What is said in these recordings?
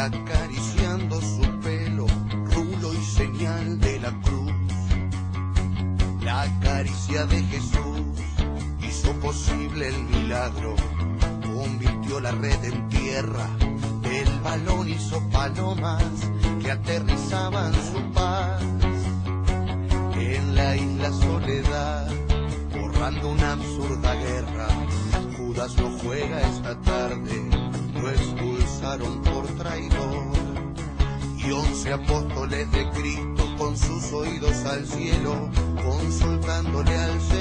acariciando su pelo, rulo y señal de la cruz. La caricia de Jesús hizo posible el milagro, convirtió la red en tierra, el balón hizo palomas que aterrizaron. consultándole al cielo.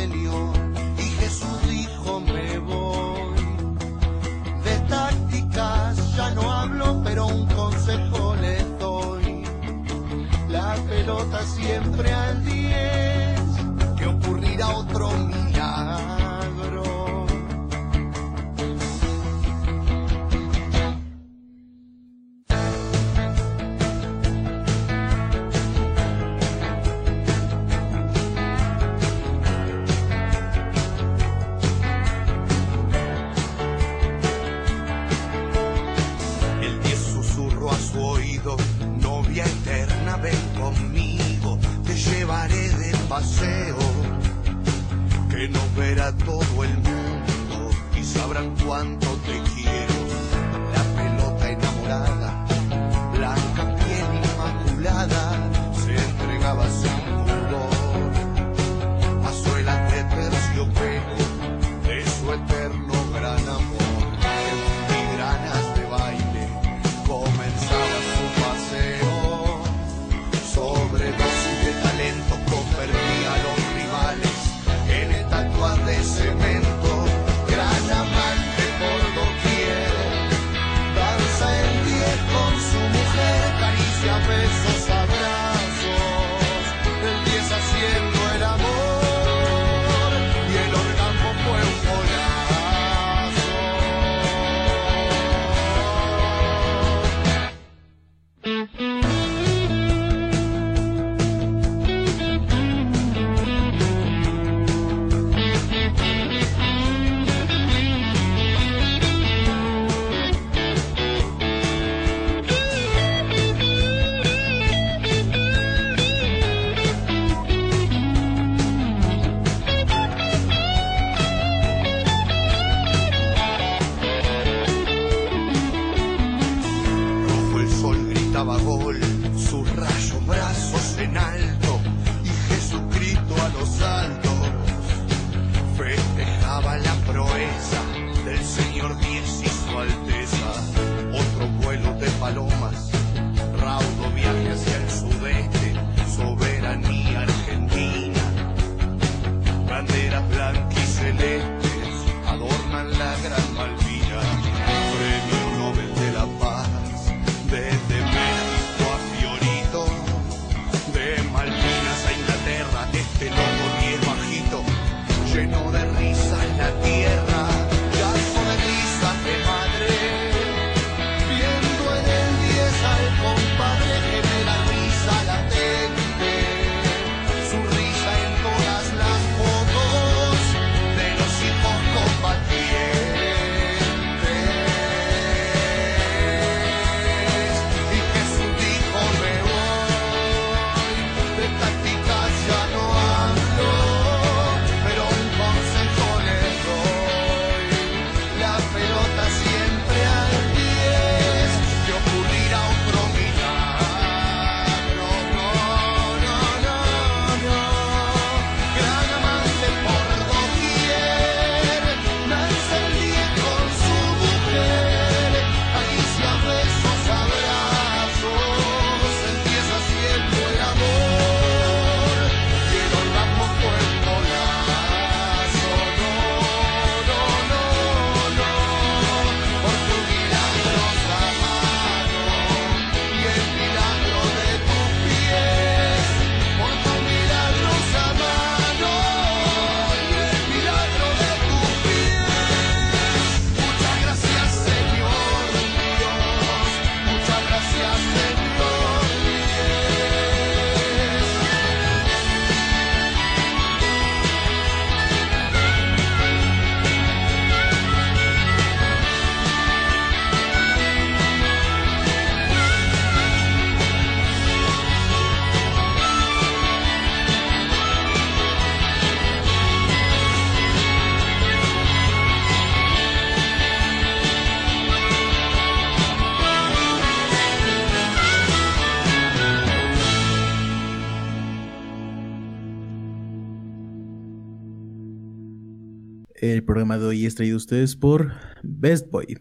Programa de hoy es traído a ustedes por Best Boy,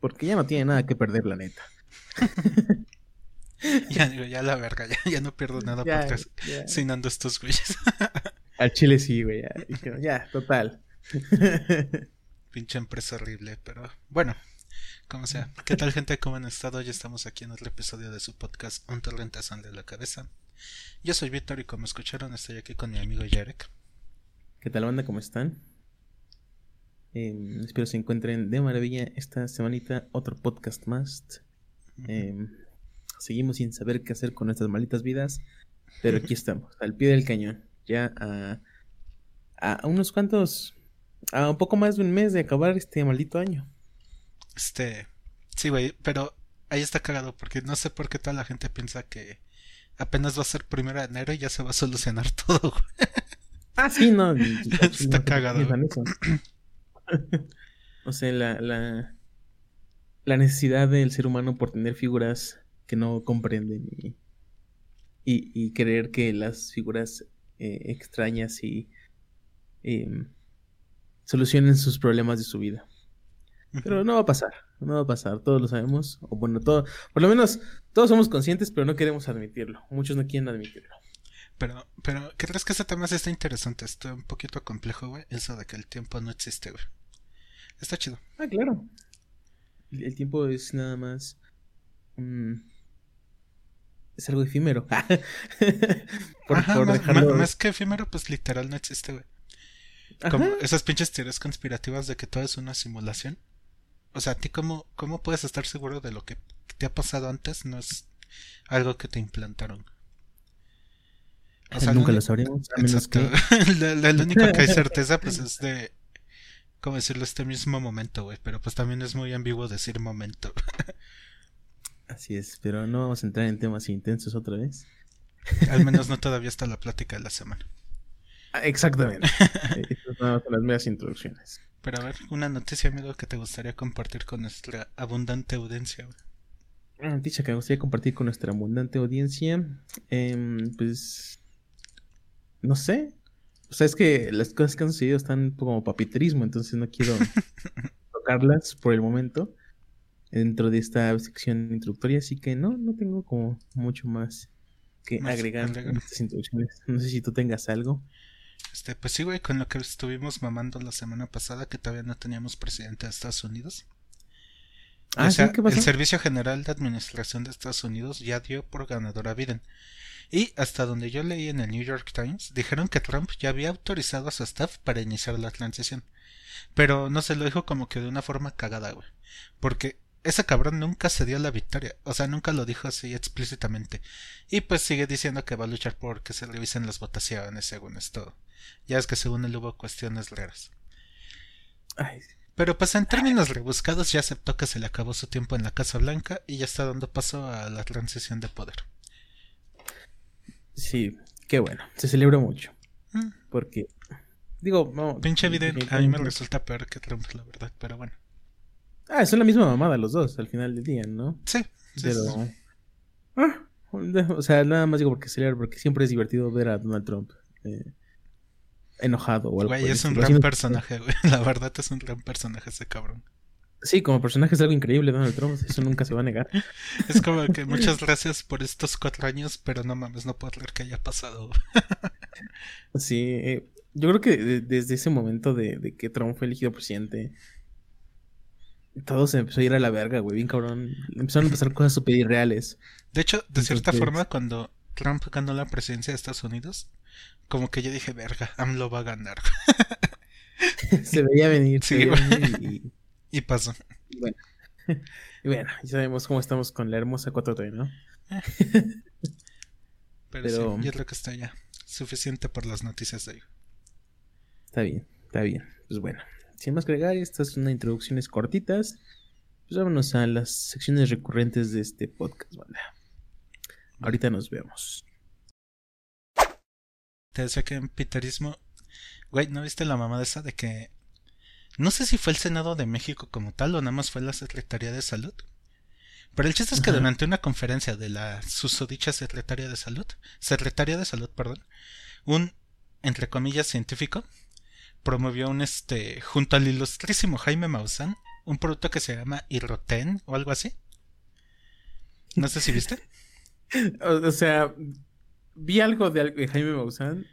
porque ya no tiene nada que perder, la neta. ya digo, ya la verga, ya, no pierdo nada por estar cenando estos güeyes. Al chile sí, güey, ya, ya total. Pinche empresa horrible, pero bueno, como sea. ¿Qué tal gente? ¿Cómo han estado? Ya estamos aquí en otro episodio de su podcast Un torrente de la cabeza. Yo soy Víctor y como escucharon estoy aquí con mi amigo Jarek. ¿Qué tal banda? ¿Cómo están? Em, espero se encuentren de maravilla esta semanita. Otro podcast más. Em, seguimos sin saber qué hacer con nuestras malditas vidas. Pero aquí estamos, al pie del cañón. Ya a, a unos cuantos. A un poco más de un mes de acabar este maldito año. Este. Sí, güey, pero ahí está cagado porque no sé por qué toda la gente piensa que apenas va a ser primero de enero y ya se va a solucionar todo. ah, sí, no. está cagado. o sea, la, la, la, necesidad del ser humano por tener figuras que no comprenden y, y, creer que las figuras eh, extrañas y em, solucionen sus problemas de su vida. Pero no va a pasar, no va a pasar, todos lo sabemos, o bueno, todo, por lo menos todos somos conscientes, pero no queremos admitirlo, muchos no quieren admitirlo. Pero, pero, ¿crees que ese tema está interesante? Está un poquito complejo, güey, eso de que el tiempo no existe, güey. Está chido. Ah, claro. El, tiempo es nada más Es algo efímero. por, Ajá, más, que efímero, pues literal no existe, güey. Como esas pinches teorías conspirativas de que todo es una simulación. O sea, ¿a ti cómo, cómo puedes estar seguro de lo que te ha pasado antes? No es algo que te implantaron. O sea, nunca lo sabremos. exacto. la, única que hay certeza, pues, es de. ¿Cómo decirlo? Este mismo momento, güey. Pero pues también es muy ambiguo decir momento. Así es, pero no vamos a entrar en temas intensos otra vez. Al menos no todavía está la plática de la semana. Ah, exactamente. Estas son las medias introducciones. Pero a ver, una noticia, amigo, que te gustaría compartir con nuestra abundante audiencia. Una noticia que me gustaría compartir con nuestra abundante audiencia. Em, pues. No sé. O sea, es que las cosas que han sucedido están como papiterismo, entonces no quiero tocarlas por el momento dentro de esta sección introductoria, así que no, no tengo como mucho más que agregar en estas introducciones. No sé si tú tengas algo. Este, pues sí, güey, con lo que estuvimos mamando la semana pasada, que todavía no teníamos presidente de Estados Unidos. Ah, ¿sí? ¿Qué pasó? El Servicio General de Administración de Estados Unidos ya dio por ganador a Biden. Y hasta donde yo leí en el New York Times, dijeron que Trump ya había autorizado a su staff para iniciar la transición. Pero no se lo dijo como que de una forma cagada, güey. Porque ese cabrón nunca se dio la victoria. O sea, nunca lo dijo así explícitamente. Y pues sigue diciendo que va a luchar por que se revisen las votaciones, según esto. Ya es que según él hubo cuestiones raras. Pero pues en términos rebuscados ya aceptó que se le acabó su tiempo en la Casa Blanca y ya está dando paso a la transición de poder. Sí, qué bueno. Se celebra mucho. Mm. Porque, digo, no. Pinche evidente, a mí me resulta peor que Trump, la verdad, pero bueno. Ah, son la misma mamada los dos al final del día, ¿no? Sí. Pero. Ah, o sea, nada más digo porque celebra, porque siempre es divertido ver a Donald Trump. Eh, enojado o algo. Güey, es un gran personaje, güey. La verdad es un gran personaje ese cabrón. Sí, como personaje es algo increíble Donald Trump, eso nunca se va a negar. Es como que muchas gracias por estos cuatro años, pero no mames, no puedo creer que haya pasado. Sí, eh, yo creo que desde ese momento de, que Trump fue elegido presidente, todo se empezó a ir a la verga, güey, bien cabrón. Empezaron a pasar cosas súper irreales. De hecho, de cierta forma, cuando Trump ganó la presidencia de Estados Unidos, como que yo dije, verga, AMLO va a ganar. se veía venir. Sí, y... pasó. Y bueno. y bueno, ya sabemos cómo estamos con la hermosa 4T, ¿no? Pero, sí, yo creo que está ya suficiente por las noticias de hoy. Está bien, está bien. Pues bueno, sin más que agregar, estas son introducciones cortitas. Pues vámonos a las secciones recurrentes de este podcast, banda. Ahorita nos vemos. Te decía que en piterismo. Güey, ¿no viste la mamá de esa de que. No sé si fue el Senado de México como tal o nada más fue la Secretaría de Salud. Pero el chiste es que durante una conferencia de la susodicha Secretaría de Salud, Secretaría de Salud, perdón, un, entre comillas, científico, promovió un este junto al ilustrísimo Jaime Maussan un producto que se llama Irroten o algo así. No sé si viste. o, sea, vi algo de, Jaime Maussan,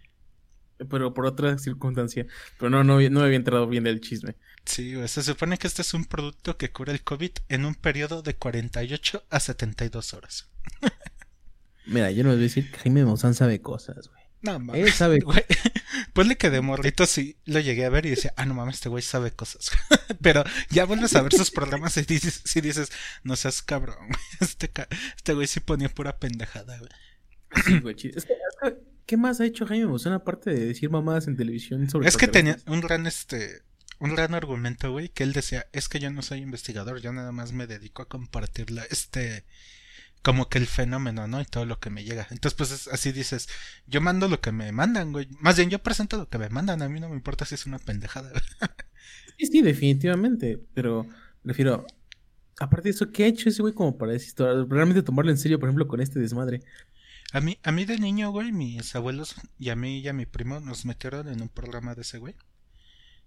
pero por otra circunstancia. Pero no, no, no me había entrado bien del chisme. Sí, se supone que este es un producto que cura el COVID en un periodo de 48 a 72 horas. Mira, yo no les voy a decir que Jaime Maussan sabe cosas, güey. No mames. Él sabe. Güey, ponle que de morrito sí lo llegué a ver y decía, ah, no mames, este güey sabe cosas. Pero ya vuelves a ver sus programas y dices, si dices, no seas cabrón, Este, este güey sí ponía pura pendejada, güey. ¿Qué más ha hecho Jaime Maussan aparte de decir mamadas en televisión sobre Es que tenía un gran este un gran argumento, güey, que él decía, es que yo no soy investigador, yo nada más me dedico a compartir este como que el fenómeno, ¿no? Y todo lo que me llega. Entonces, pues así dices, yo mando lo que me mandan, güey. Más bien, yo presento lo que me mandan, a mí no me importa si es una pendejada. sí, sí, definitivamente, pero refiero, aparte de eso, ¿qué ha hecho ese güey como para decir, realmente tomarlo en serio, por ejemplo, con este desmadre? A mí, a mí de niño, güey, mis abuelos y a mí y a mi primo nos metieron en un programa de ese güey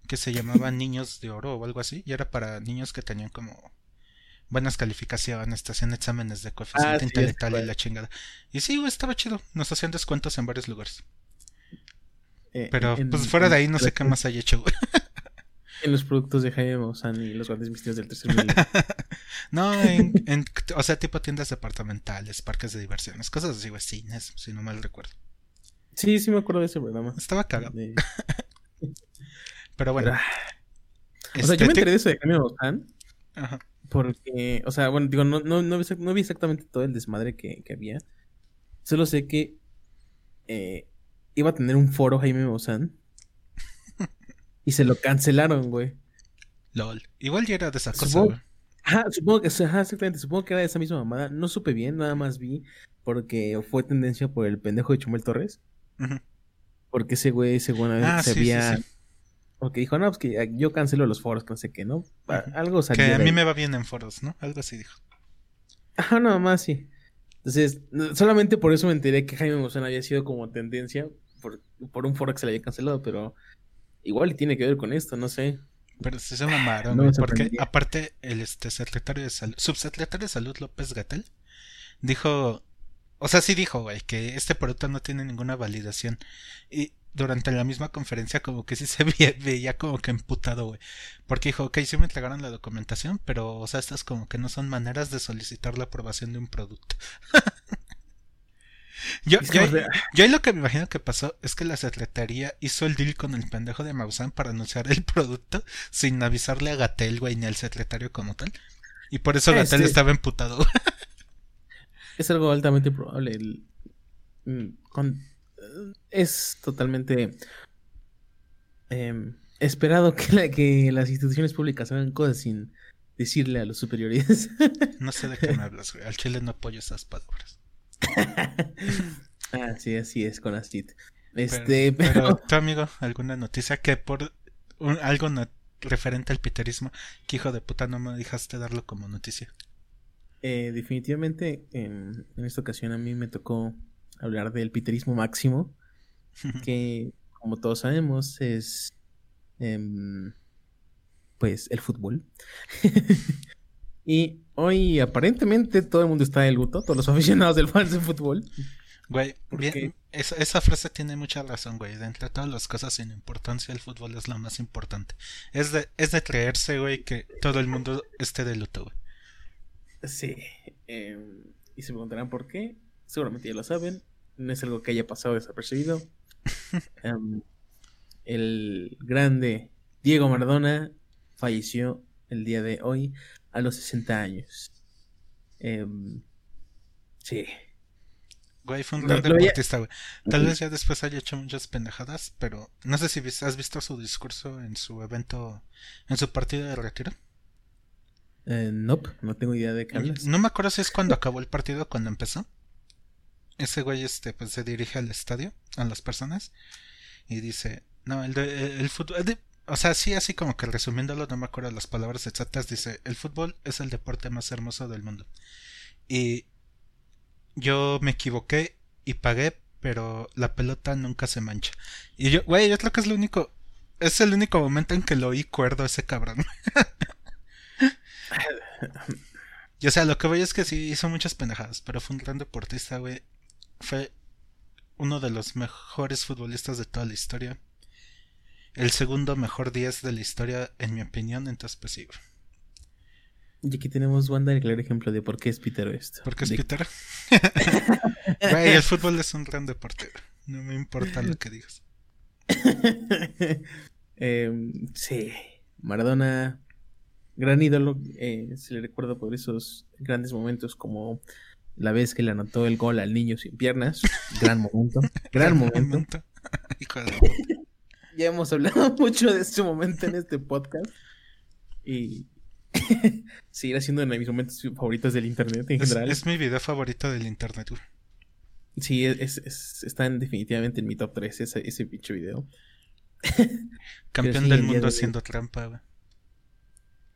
que se llamaba Niños de Oro o algo así, y era para niños que tenían como buenas calificaciones, te hacían exámenes de coeficiente ah, intelectual y la chingada. Y sí, güey, estaba chido. Nos hacían descuentos en varios lugares. Eh, Pero pues fuera de ahí no sé qué más hay hecho, güey. En los productos de Jaime Maussan y los grandes misterios del tercer mundo. no, en, o sea, tipo tiendas departamentales, parques de diversiones, cosas así, güey, cines, si no mal recuerdo. Sí, sí me acuerdo de ese programa. Estaba cagado. Pero bueno. o sea, yo me enteré de eso de Jaime Maussan. Ajá. Porque, o sea, bueno, digo, no, no, no, vi exactamente todo el desmadre que, había. Solo sé que eh, iba a tener un foro Jaime Maussan. y se lo cancelaron, güey. LOL. Igual ya era de esa cosa, güey. Ajá, supongo que, ajá, exactamente, supongo que era de esa misma mamada. No supe bien, nada más vi porque fue tendencia por el pendejo de Chumel Torres. Porque ese güey, según ah, se había porque dijo, no, pues que yo cancelo los foros, que no sé qué, ¿no? Algo salió. Que a mí me va bien en foros, ¿no? Algo así dijo. Ajá, nada más, sí. Entonces, solamente por eso me enteré que Jaime Maussan había sido como tendencia por, por un foro que se le había cancelado, pero igual tiene que ver con esto, no sé. Pero se mamaron, no porque aparte el este secretario de salud, subsecretario de salud López Gatel dijo, o sea, sí dijo, güey, que este producto no tiene ninguna validación. Y durante la misma conferencia como que sí se veía, como que emputado, güey. Porque dijo, ok, sí me entregaron la documentación, pero, o sea, estas como que no son maneras de solicitar la aprobación de un producto. yo, yo, lo que me imagino que pasó es que la secretaría hizo el deal con el pendejo de Maussan para anunciar el producto sin avisarle a Gatel, güey, ni al secretario como tal. Y por eso Gatel estaba emputado. es algo altamente probable. El, mm, con es totalmente em, esperado que, que las instituciones públicas hagan cosas sin decirle a los superiores. No sé de qué me hablas, güey. Al chile no apoyo esas palabras. Ah, sí, así es con Astit. Este, pero, ¿Tu amigo, alguna noticia que por algo referente al piterismo, que hijo de puta no me dejaste darlo como noticia? Eh, definitivamente en, en, esta ocasión a mí me tocó hablar del piterismo máximo, que como todos sabemos es em, pues el fútbol. y hoy aparentemente todo el mundo está de luto, todos los aficionados del fans de fútbol. Güey, bien, esa, esa, frase tiene mucha razón, güey. De entre todas las cosas sin importancia, el fútbol es la más importante. Es de, es de creerse, güey, que todo el mundo esté de luto, güey. Sí. Em, y se preguntarán por qué. Seguramente ya lo saben no es algo que haya pasado desapercibido. Em, el grande Diego Maradona falleció el día de hoy a los 60 años. Em, sí. Güey, fue un gran deportista, güey. Tal vez ya después haya hecho muchas pendejadas, pero no sé si has visto su discurso en su evento, en su partido de retiro. Eh, nope, no tengo idea de qué No me acuerdo si es cuando acabó el partido, cuando empezó ese güey este pues se dirige al estadio, a las personas y dice, no, el, de, el fútbol, o sea, sí, así como que resumiéndolo, no me acuerdo las palabras exactas, dice, el fútbol es el deporte más hermoso del mundo. Y yo me equivoqué y pagué, pero la pelota nunca se mancha. Y yo, güey, yo creo que es lo único, es el único momento en que lo oí cuerdo ese cabrón. y o sea, lo que voy es que sí hizo muchas pendejadas, pero fue un gran deportista, güey. Fue uno de los mejores futbolistas de toda la historia. El segundo mejor 10 de la historia, en mi opinión, entonces pues sí. Y aquí tenemos Wanda el claro ejemplo de por qué es Peter esto. ¿Por qué es Peter? Güey, el fútbol es un gran deporte. No me importa lo que digas. Em, sí, Maradona, gran ídolo. Eh, se le recuerda por esos grandes momentos como la vez que le anotó el gol al niño sin piernas. Gran momento. Gran momento. Ya hemos hablado mucho de ese momento en este podcast. Y seguirá siendo uno de mis momentos favoritos del internet en general. Es mi video favorito del internet. Sí, es, está definitivamente en mi top 3 ese, ese pinche video. Campeón del mundo haciendo trampa,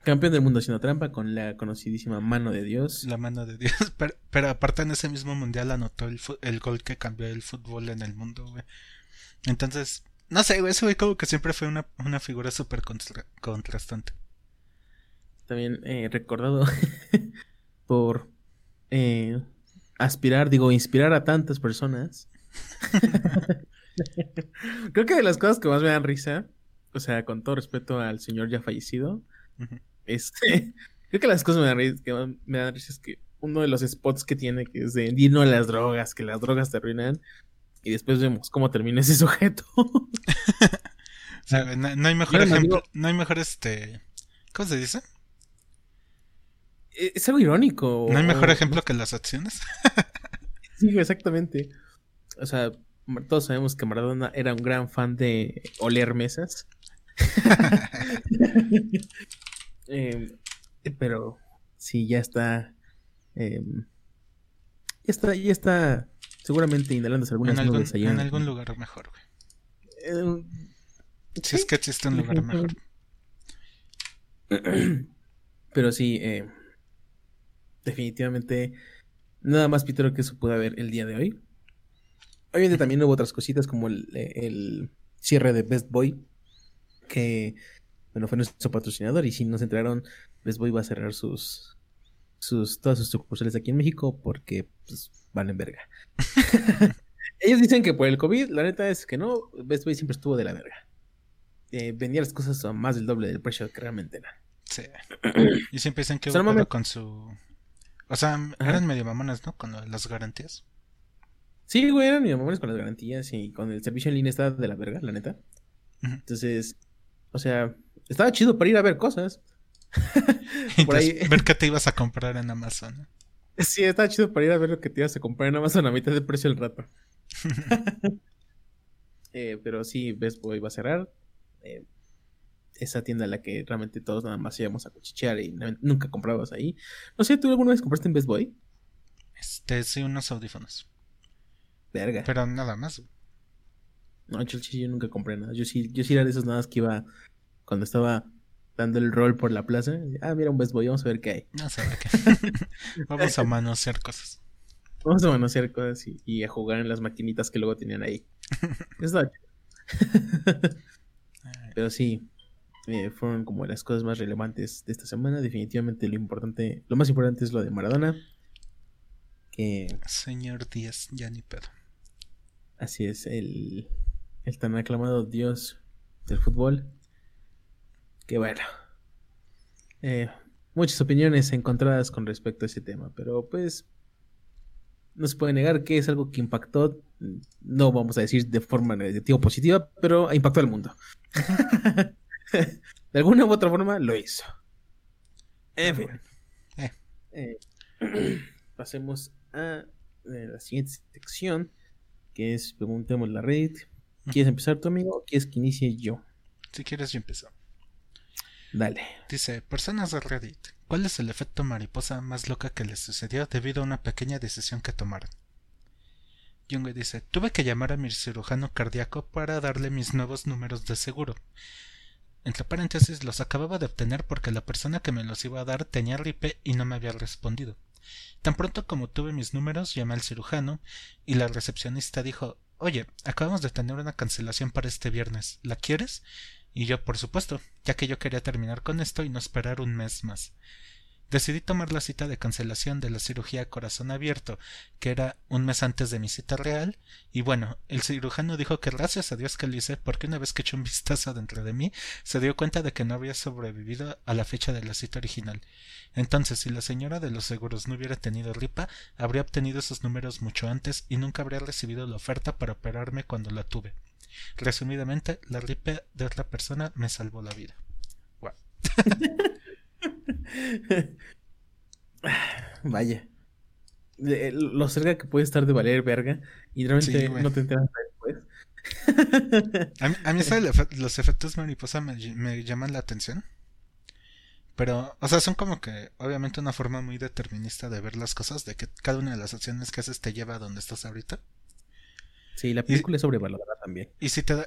Campeón del mundo haciendo trampa con la conocidísima mano de Dios. La mano de Dios. Pero, aparte en ese mismo mundial anotó el, el, gol que cambió el fútbol en el mundo, güey. Entonces, no sé, güey, ese güey como que siempre fue una, una figura súper contrastante. También eh, recordado por eh, aspirar, digo, inspirar a tantas personas. Creo que de las cosas que más me dan risa, o sea, con todo respeto al señor ya fallecido, este, creo que las cosas me dan risa, que me dan risa es que uno de los spots que tiene, que es de dino a las drogas, que las drogas te arruinan, y después vemos cómo termina ese sujeto. no, hay mejor ejemplo, no hay mejor este, ¿cómo se dice? E, es algo irónico. ¿No hay mejor ejemplo que las acciones? sí, exactamente. O sea, todos sabemos que Maradona era un gran fan de oler mesas. Em, pero sí, ya está. Em, ya está, ya está seguramente inhalándose algunas en nubes allá. En algún lugar mejor, güey. Em, si es que existe un lugar mejor. Pero sí, eh, definitivamente nada más Peter que eso pudo haber el día de hoy. Obviamente también hubo otras cositas como el, cierre de Best Boy, que bueno, fue nuestro patrocinador y si no se enteraron, Best Boy va a cerrar sus, sus todas sus sucursales aquí en México porque pues, van en verga. Ellos dicen que por el COVID, la neta es que no, Best Boy siempre estuvo de la verga. Eh, vendía las cosas a más del doble del precio que realmente era. Sí. Y siempre dicen que con su o sea, eran medio mamonas, ¿no? Con las garantías. Sí, güey, eran medio mamones con las garantías y con el servicio en línea estaba de la verga, la neta. Entonces, o sea, estaba chido para ir a ver cosas. Ahí... ver qué te ibas a comprar en Amazon. Sí, estaba chido para ir a ver lo que te ibas a comprar en Amazon a mitad de precio el rato. eh, pero sí, Best Boy va a cerrar. Eh, esa tienda a la que realmente todos nada más íbamos a cuchichear y nunca comprabas ahí. No sé, ¿tú alguna vez compraste en Best Boy? Este, sí, unos audífonos. Verga. Pero nada más. No, yo, yo nunca compré nada. Yo sí, yo sí era de esas nada que iba cuando estaba dando el rol por la plaza. Ah, mira un Best Boy, vamos a ver qué hay. No sé qué. vamos a manosear cosas. Vamos a manosear cosas y, a jugar en las maquinitas que luego tenían ahí. Pero sí, eh, fueron como las cosas más relevantes de esta semana. Definitivamente lo importante, lo más importante es lo de Maradona. Que... Señor Díaz, ya ni pedo. Así es, el, el tan aclamado dios del fútbol. Que bueno. Eh, muchas opiniones encontradas con respecto a ese tema, pero pues no se puede negar que es algo que impactó, no vamos a decir de forma negativa o positiva, pero impactó al mundo. de alguna u otra forma lo hizo. En fin. Eh. Eh, pasemos a la siguiente sección, que es preguntemos la red. ¿Quieres empezar tu amigo o quieres que inicie yo? Si quieres yo empiezo. Dale. Dice, personas de Reddit, ¿cuál es el efecto mariposa más loca que les sucedió debido a una pequeña decisión que tomaron? Junge dice, tuve que llamar a mi cirujano cardíaco para darle mis nuevos números de seguro. Entre paréntesis, los acababa de obtener porque la persona que me los iba a dar tenía gripe y no me había respondido. Tan pronto como tuve mis números, llamé al cirujano y la recepcionista dijo Oye, acabamos de tener una cancelación para este viernes. ¿La quieres? Y yo, por supuesto, ya que yo quería terminar con esto y no esperar un mes más. Decidí tomar la cita de cancelación de la cirugía corazón abierto, que era un mes antes de mi cita real, y bueno, el cirujano dijo que gracias a Dios que lo hice, porque una vez que echó un vistazo dentro de mí, se dio cuenta de que no había sobrevivido a la fecha de la cita original. Entonces, si la señora de los seguros no hubiera tenido ripa, habría obtenido esos números mucho antes y nunca habría recibido la oferta para operarme cuando la tuve. Resumidamente, la ripa de otra persona me salvó la vida. Vaya. Lo cerca que puede estar de valer verga y realmente no te enteras después. a mí, a mí los efectos mariposa me, me, llaman la atención. Pero, o sea, son como que, obviamente, una forma muy determinista de ver las cosas, de que cada una de las acciones que haces te lleva a donde estás ahorita. Sí, la película es sobrevalorada también. Y si te,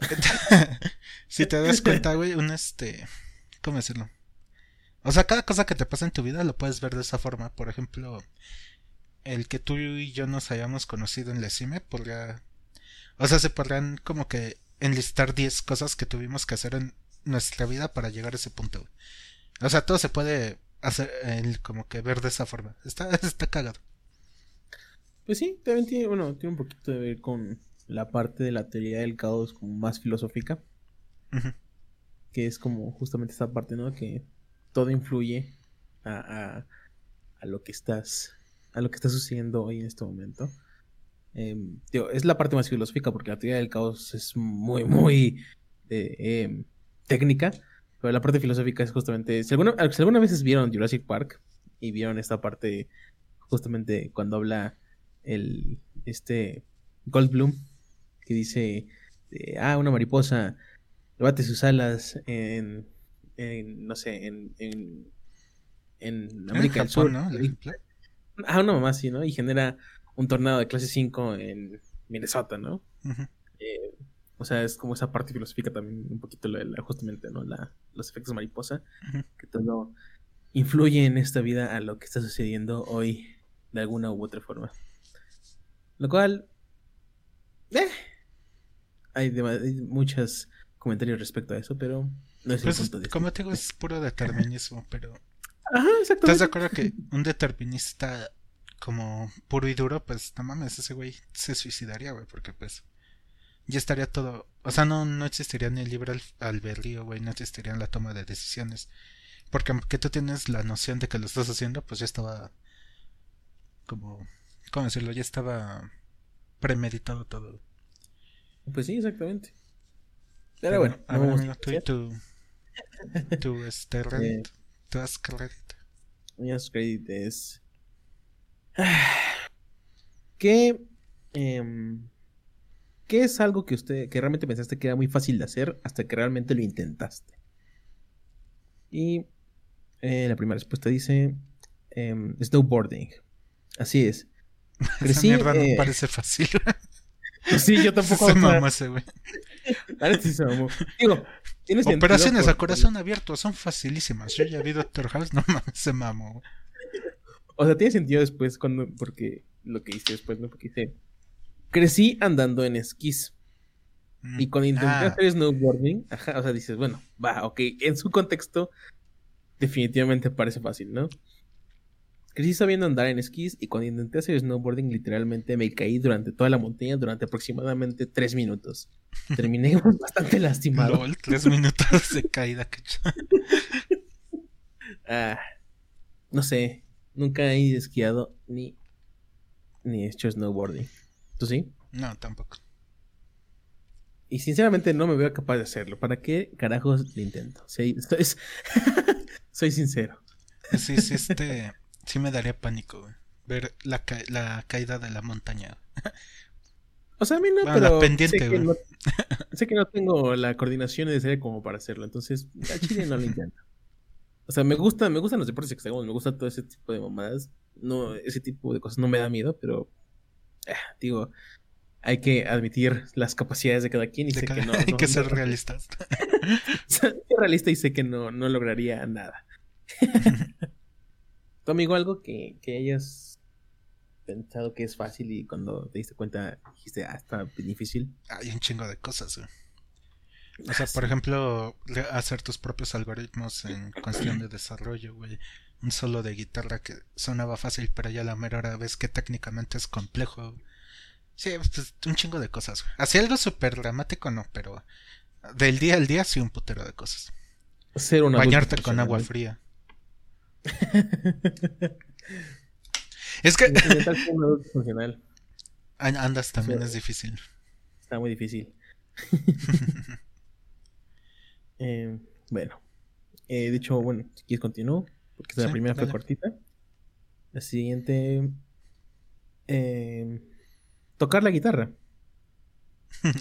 si te das cuenta, güey, un este. ¿Cómo decirlo? O sea, cada cosa que te pasa en tu vida lo puedes ver de esa forma. Por ejemplo, el que tú y yo nos hayamos conocido en la CIME podría... O sea, se podrían como que enlistar 10 cosas que tuvimos que hacer en nuestra vida para llegar a ese punto. O sea, todo se puede hacer el, como que ver de esa forma. Está, está cagado. Pues sí, también tiene, bueno, tiene un poquito de ver con la parte de la teoría del caos como más filosófica. Que es como justamente esta parte, ¿no? Que todo influye a, lo que estás a lo que está sucediendo hoy en este momento. Em, es la parte más filosófica porque la teoría del caos es muy, muy eh, em, técnica, pero la parte filosófica es justamente, si alguna, si alguna vez vieron Jurassic Park y vieron esta parte justamente cuando habla el, este Goldblum, que dice, ah, una mariposa levate sus alas en en, no sé, en, en, en América del Sur. ¿no? Ah, una mamá sí, ¿no? Y genera un tornado de clase 5 en Minnesota, ¿no? Eh, o sea, es como esa parte filosófica también, un poquito justamente, ¿no? La, los efectos mariposa, que todo influye en esta vida a lo que está sucediendo hoy de alguna u otra forma. Lo cual, eh, hay, hay muchos comentarios respecto a eso, pero pues como te digo, es puro determinismo, pero. Ajá, exactamente. ¿Estás de acuerdo que un determinista como puro y duro, pues no mames, ese güey se suicidaría, güey, porque pues ya estaría todo. O sea, no, no existiría ni el libre albedrío, güey, no existiría la toma de decisiones. Porque aunque tú tienes la noción de que lo estás haciendo, pues ya estaba. Como. ¿Cómo decirlo? Ya estaba premeditado todo. Pues sí, exactamente. Pero, bueno, a ver, amigo, tú y tu tu este Reddit, tu Ask Reddit. Mi Ask Reddit es. ¿Qué, eh, ¿Qué es algo que usted, que realmente pensaste que era muy fácil de hacer hasta que realmente lo intentaste? Y eh, la primera respuesta dice eh, snowboarding. Así es. Crecí, Esa mierda no eh, parece fácil. sí, yo tampoco. Se mamó ese güey. sí se mamó. Digo, Operaciones a corazón abierto son facilísimas. Yo ya vi Doctor House, no mames, se mamó. O sea, tiene sentido después cuando, porque lo que hice después, ¿no? Porque hice, crecí andando en esquís. Mm, y cuando intenté ah. hacer snowboarding, ajá, o sea, dices, bueno, va, ok, en su contexto, definitivamente parece fácil, ¿no? Crecí sabiendo andar en esquís y cuando intenté hacer snowboarding literalmente me caí durante toda la montaña durante aproximadamente tres minutos. Terminé bastante lastimado. LOL, tres minutos de caída, ah, no sé, nunca he esquiado ni, ni hecho snowboarding. ¿Tú sí? No, tampoco. Y sinceramente no me veo capaz de hacerlo. ¿Para qué carajos lo intento? soy sincero. Sí, sí, este sí me daría pánico, Ver la, la caída de la montaña. O sea, a mí no, pero la pendiente, sé, que no, sé, que no, tengo la coordinación necesaria como para hacerlo, entonces a Chile no lo intento. O sea, me gusta, me gustan los deportes extremos, me gusta todo ese tipo de mamadas. No, ese tipo de cosas no me da miedo, pero eh, digo, hay que admitir las capacidades de cada quien y sé que no. Hay que ser realistas. soy realista y sé que no, no lograría nada. ¿Tu amigo algo que, hayas pensado que es fácil y cuando te diste cuenta dijiste, ah, está difícil? Hay un chingo de cosas, güey. O sea, por ejemplo, hacer tus propios algoritmos en cuestión de desarrollo, güey. Un solo de guitarra que sonaba fácil, pero ya la mera hora ves que técnicamente es complejo. Sí, pues, un chingo de cosas. Güey. Así algo súper dramático no, pero del día al día sí un putero de cosas. Ser Bañarte con agua fría. Es que... Andas también es difícil. Está muy difícil. Eh, bueno. Eh, de hecho, bueno, si quieres continúo, porque la primera fue cortita. La siguiente... Eh, tocar la guitarra.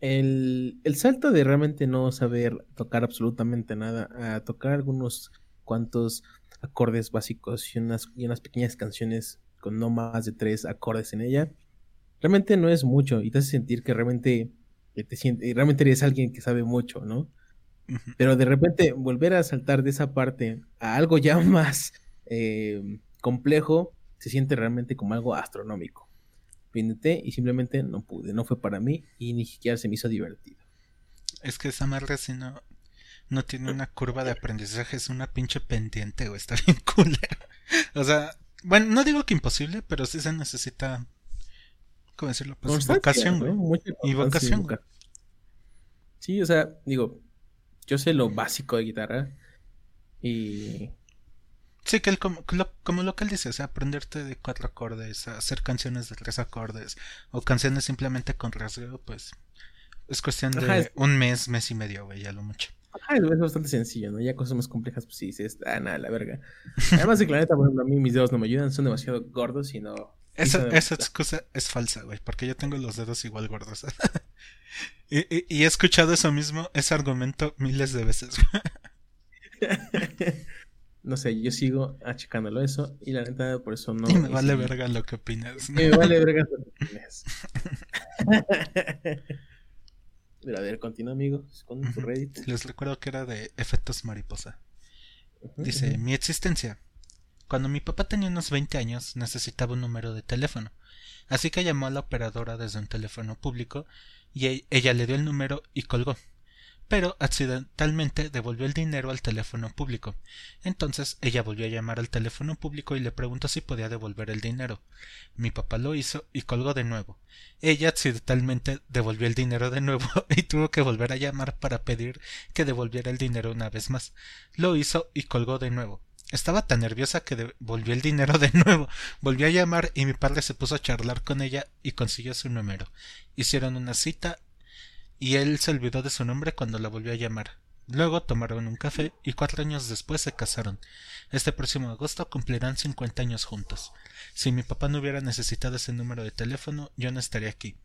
el, el, salto de realmente no saber tocar absolutamente nada a tocar algunos cuantos acordes básicos y unas, y unas pequeñas canciones con no más de tres acordes en ella, realmente no es mucho y te hace sentir que realmente te sientes, realmente eres alguien que sabe mucho, ¿no? Pero de repente volver a saltar de esa parte a algo ya más eh, complejo se siente realmente como algo astronómico. Intenté y simplemente no pude, no fue para mí y ni siquiera se me hizo divertido. Es que esa madre si no, no tiene una curva de aprendizaje, es una pinche pendiente, o está bien culero. O sea, bueno, no digo que imposible, pero sí se necesita ¿cómo decirlo? Pues vocación, güey. Y vocación. Sí, o sea, digo, yo sé lo básico de guitarra y... Sí, que el, como, como lo que él dice, o sea, aprenderte de cuatro acordes, hacer canciones de tres acordes, o canciones simplemente con rasgueo, pues es cuestión de un mes, mes y medio, güey, ya lo mucho. Ajá, es bastante sencillo, ¿no? Ya cosas más complejas, pues sí, dices, ah, nada, la verga. Además de que la neta, por ejemplo, a mí mis dedos no me ayudan, son demasiado gordos y no, esa, esa excusa es falsa, güey, porque yo tengo los dedos igual gordos. y, y, he escuchado eso mismo, ese argumento miles de veces. no sé, yo sigo achicándolo eso y la neta por eso no... Y me vale verga lo que opinas. Me vale verga lo que opinas. Pero a ver, continúa amigos con tu Reddit. Les recuerdo que era de efectos mariposa. Dice, mi existencia cuando mi papá tenía unos 20 años necesitaba un número de teléfono, así que llamó a la operadora desde un teléfono público y e-, ella le dio el número y colgó. Pero accidentalmente devolvió el dinero al teléfono público. Entonces ella volvió a llamar al teléfono público y le preguntó si podía devolver el dinero. Mi papá lo hizo y colgó de nuevo. Ella accidentalmente devolvió el dinero de nuevo y tuvo que volver a llamar para pedir que devolviera el dinero una vez más. Lo hizo y colgó de nuevo. Estaba tan nerviosa que devolvió el dinero de nuevo. Volvió a llamar y mi padre se puso a charlar con ella y consiguió su número. Hicieron una cita y él se olvidó de su nombre cuando la volvió a llamar. Luego tomaron un café y cuatro años después se casaron. Este próximo agosto cumplirán cincuenta años juntos. Si mi papá no hubiera necesitado ese número de teléfono, yo no estaría aquí.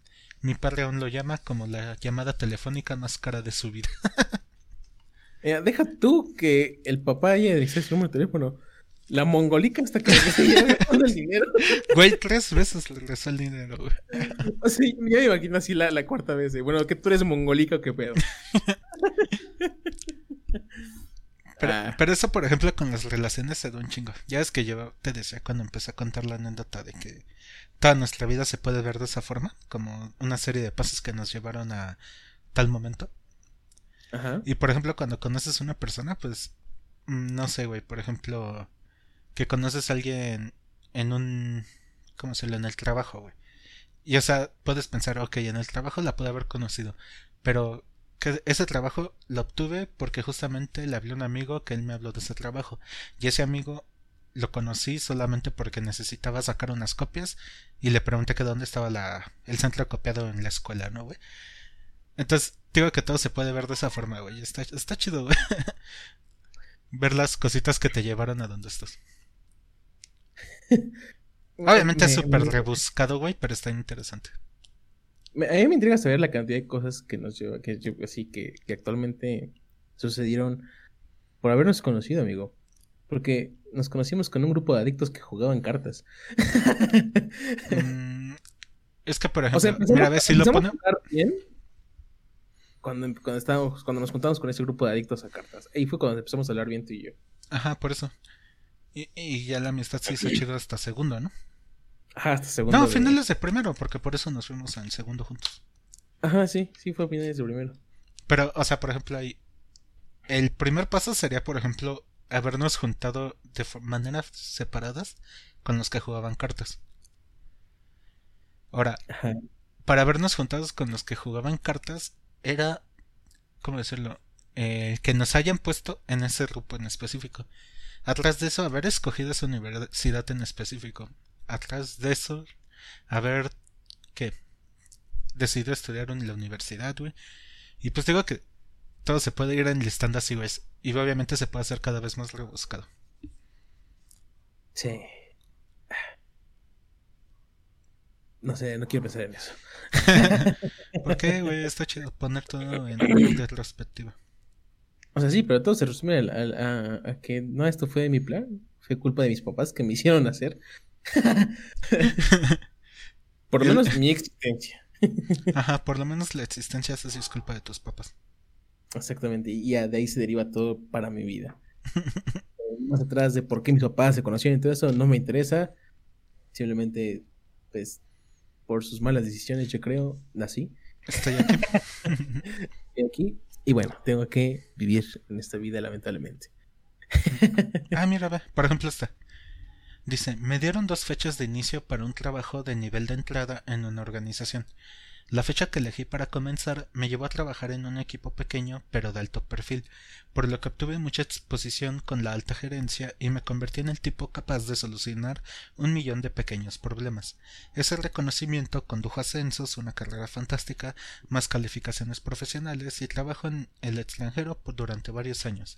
Mi padre aún lo llama como la llamada telefónica más cara de su vida. deja tú que el papá haya su número de teléfono. La mongolica hasta que le el dinero. Güey, tres veces le regresó el dinero, güey. O sea, yo me imagino así la, la cuarta vez. Bueno, que tú eres mongolica o qué pedo. Pero, ah. pero, eso, por ejemplo, con las relaciones se da un chingo. Ya es que yo te decía cuando empecé a contar la anécdota de que toda nuestra vida se puede ver de esa forma, como una serie de pasos que nos llevaron a tal momento. Y por ejemplo, cuando conoces a una persona, pues, mm, no sé, güey, por ejemplo, que conoces a alguien en un, ¿cómo se? En el trabajo, güey. Y o sea, puedes pensar, ok, en el trabajo la pude haber conocido, pero que ese trabajo lo obtuve porque justamente le hablé a un amigo que él me habló de ese trabajo. Y ese amigo lo conocí solamente porque necesitaba sacar unas copias y le pregunté que dónde estaba la, el centro copiado en la escuela, ¿no, güey? Entonces, digo que todo se puede ver de esa forma, güey. Está, está chido, güey. ver las cositas que te llevaron a donde estás. Obviamente es súper rebuscado, güey, pero está interesante. a mí me intriga saber la cantidad de cosas que nos lleva, que así que, que actualmente sucedieron por habernos conocido, amigo. Porque nos conocimos con un grupo de adictos que jugaban cartas. Mm, es que, por ejemplo, mira, a ver si lo ponemos cuando, cuando, estábamos, cuando nos juntamos con ese grupo de adictos a cartas. Ahí fue cuando empezamos a hablar bien tú y yo. Ajá, por eso. Y, y ya la amistad se hizo chido hasta segundo, ¿no? Ajá, hasta segundo. No, finales de primero, porque por eso nos fuimos al segundo juntos. Ajá, sí, sí fue a finales de primero. Pero, o sea, por ejemplo, ahí. El primer paso sería, por ejemplo, habernos juntado de maneras separadas con los que jugaban cartas. Ahora, para habernos juntado con los que jugaban cartas, era. ¿Cómo decirlo? Eh, que nos hayan puesto en ese grupo en específico. Atrás de eso, haber escogido esa universidad en específico. Atrás de eso, haber que decidido estudiar en la universidad, güey. Y pues digo que todo se puede ir enlistando así, güey. Y obviamente se puede hacer cada vez más rebuscado. Sí. No sé, no quiero pensar en eso. ¿Por qué, güey? Está chido poner todo en retrospectiva. O sea, sí, pero todo se resume a, que no, esto fue mi plan. Fue culpa de mis papás que me hicieron hacer. por lo menos mi existencia. Ajá, por lo menos la existencia esa sí es culpa de tus papás. Exactamente, y de ahí se deriva todo para mi vida. Más atrás de por qué mis papás se conocieron y todo eso no me interesa. Simplemente, pues, por sus malas decisiones, yo creo, nací. Estoy aquí. Estoy aquí y bueno, tengo que vivir en esta vida lamentablemente. ah, mira, ve, por ejemplo esta. Dice, me dieron dos fechas de inicio para un trabajo de nivel de entrada en una organización. La fecha que elegí para comenzar me llevó a trabajar en un equipo pequeño pero de alto perfil, por lo que obtuve mucha exposición con la alta gerencia y me convertí en el tipo capaz de solucionar un millón de pequeños problemas. Ese reconocimiento condujo a ascensos, una carrera fantástica, más calificaciones profesionales y trabajo en el extranjero durante varios años.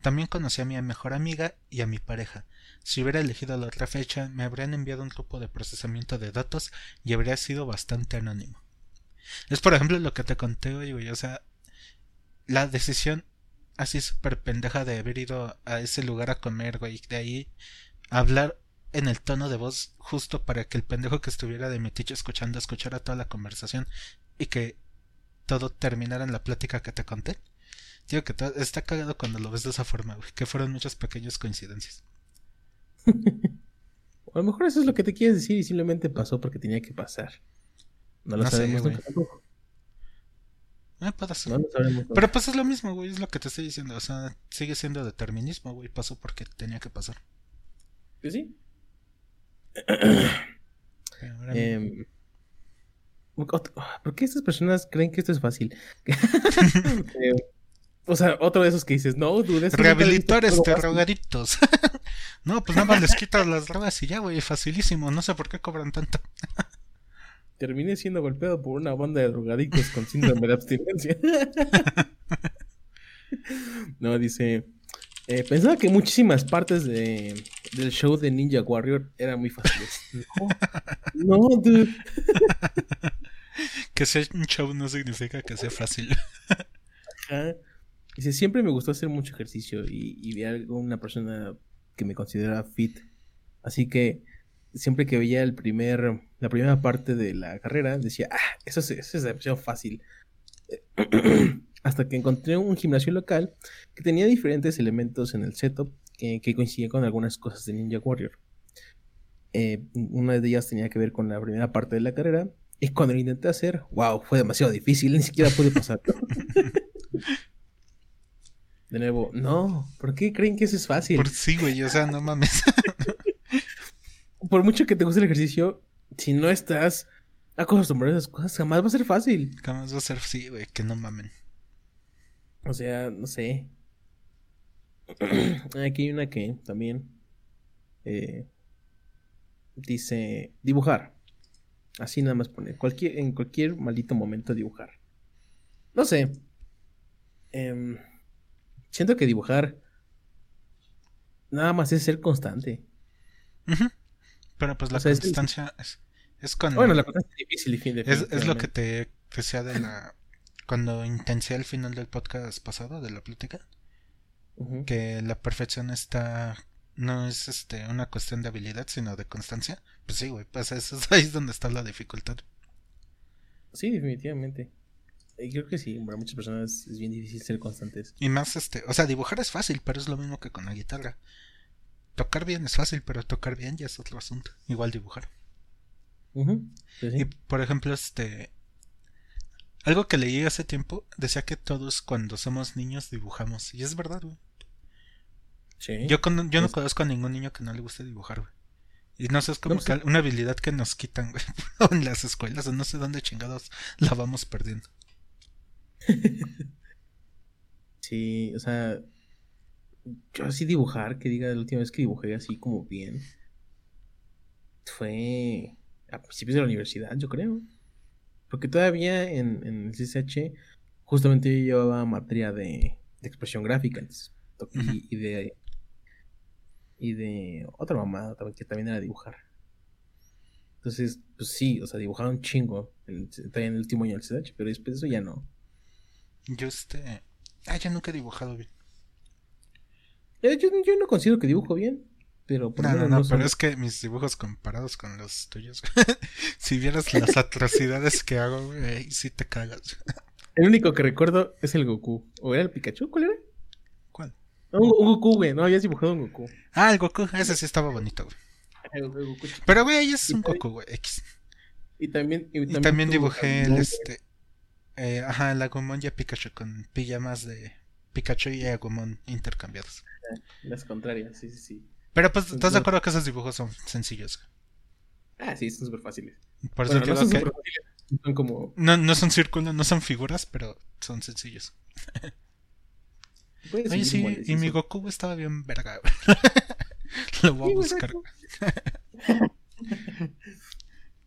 También conocí a mi mejor amiga y a mi pareja. Si hubiera elegido la otra fecha, me habrían enviado un grupo de procesamiento de datos y habría sido bastante anónimo. Es por ejemplo lo que te conté hoy, güey. O sea, la decisión así súper pendeja de haber ido a ese lugar a comer, güey. De ahí hablar en el tono de voz justo para que el pendejo que estuviera de mi ticho escuchando escuchara toda la conversación y que todo terminara en la plática que te conté. Digo que está cagado cuando lo ves de esa forma, güey. Que fueron muchas pequeñas coincidencias. a lo mejor eso es lo que te quieres decir y simplemente pasó porque tenía que pasar. No lo sabemos tampoco. Eh, puede ser. Pero pues es lo mismo, güey, es lo que te estoy diciendo. O sea, sigue siendo determinismo, güey. Pasó porque tenía que pasar. Pues sí. eh, ¿Por qué estas personas creen que esto es fácil? Eh, o sea, otro de esos que dices, no, dudes. Rehabilitores terrogaditos. no, pues nada más les quitas las drogas y ya, güey, facilísimo. No sé por qué cobran tanto terminé siendo golpeado por una banda de drogadictos con síndrome de abstinencia. no, dice. Eh, pensaba que muchísimas partes de, del show de Ninja Warrior eran muy fáciles. No, dude. que sea un show no significa que sea fácil. Dice, siempre me gustó hacer mucho ejercicio y, y ver a una persona que me considera fit. Así que siempre que veía el primer, la primera parte de la carrera, decía, ah, eso es, eso es demasiado fácil. Hasta que encontré un gimnasio local que tenía diferentes elementos en el setup que, que coincidían con algunas cosas de Ninja Warrior. Eh, una de ellas tenía que ver con la primera parte de la carrera. Y cuando lo intenté hacer, wow, fue demasiado difícil, ni siquiera pude pasar. de nuevo, no, ¿por qué creen que eso es fácil? Por sí, güey, o sea, no mames. por mucho que te guste el ejercicio, si no estás acostumbrado a esas cosas, jamás va a ser fácil. Jamás va a ser, sí, güey, que no mamen. O sea, no sé. Aquí hay una que también eh, dice dibujar. Así nada más pone. Cualquier, en cualquier maldito momento dibujar. No sé. Em, siento que dibujar nada más es ser constante. Pero pues la constancia es, es, cuando... Bueno, la constancia es difícil. Es, es lo que te decía de la... Cuando intenté al final del podcast pasado, de la plática, que la perfección está... No es este una cuestión de habilidad, sino de constancia. Pues sí, güey, pues eso ahí es donde está la dificultad. Sí, definitivamente. Y creo que sí, para muchas personas es bien difícil ser constantes. Y más, este, o sea, dibujar es fácil, pero es lo mismo que con la guitarra. Tocar bien es fácil, pero tocar bien ya es otro asunto. Igual dibujar. Y por ejemplo, este. Algo que leí hace tiempo decía que todos cuando somos niños dibujamos. Y es verdad, güey. Sí. Yo, yo no conozco a ningún niño que no le guste dibujar, güey. Y no sé, es como pues una habilidad que nos quitan, güey, en las escuelas. O no sé dónde chingados la vamos perdiendo. sí, o sea, yo así dibujar, que diga la última vez que dibujé así como bien, fue a principios de la universidad, yo creo. Porque todavía en, el CSH, justamente yo llevaba materia de, expresión gráfica y, de y de otra mamá que también era dibujar. Entonces, pues sí, o sea, dibujaron un chingo en, en el último año del CSH, pero después de eso ya no. Yo este... Ah, ya nunca he dibujado bien. Eh, yo, no considero que dibujo bien. Pero no, no, no, pero es que mis dibujos comparados con los tuyos. si vieras las atrocidades que hago, güey, sí te cagas. el único que recuerdo es el Goku. ¿O era el Pikachu? ¿Cuál era? ¿Cuál? un, Goku, güey. No habías dibujado un Goku. Ah, el Goku. Ese sí estaba bonito, güey. pero, güey, es un Goku, güey. X. Y también, y también, dibujé el este. Eh, ajá, el Agumon y a Pikachu con pijamas de Pikachu y Agumon intercambiados. Las contrarias, sí, sí, sí. Pero pues, ¿estás de acuerdo que esos dibujos son sencillos? Ah, sí, son súper fáciles. Por eso no son que... Son como... No, no son círculos, no son figuras, pero son sencillos. Oye, sí, y mi Goku estaba bien verga. Lo voy a buscar.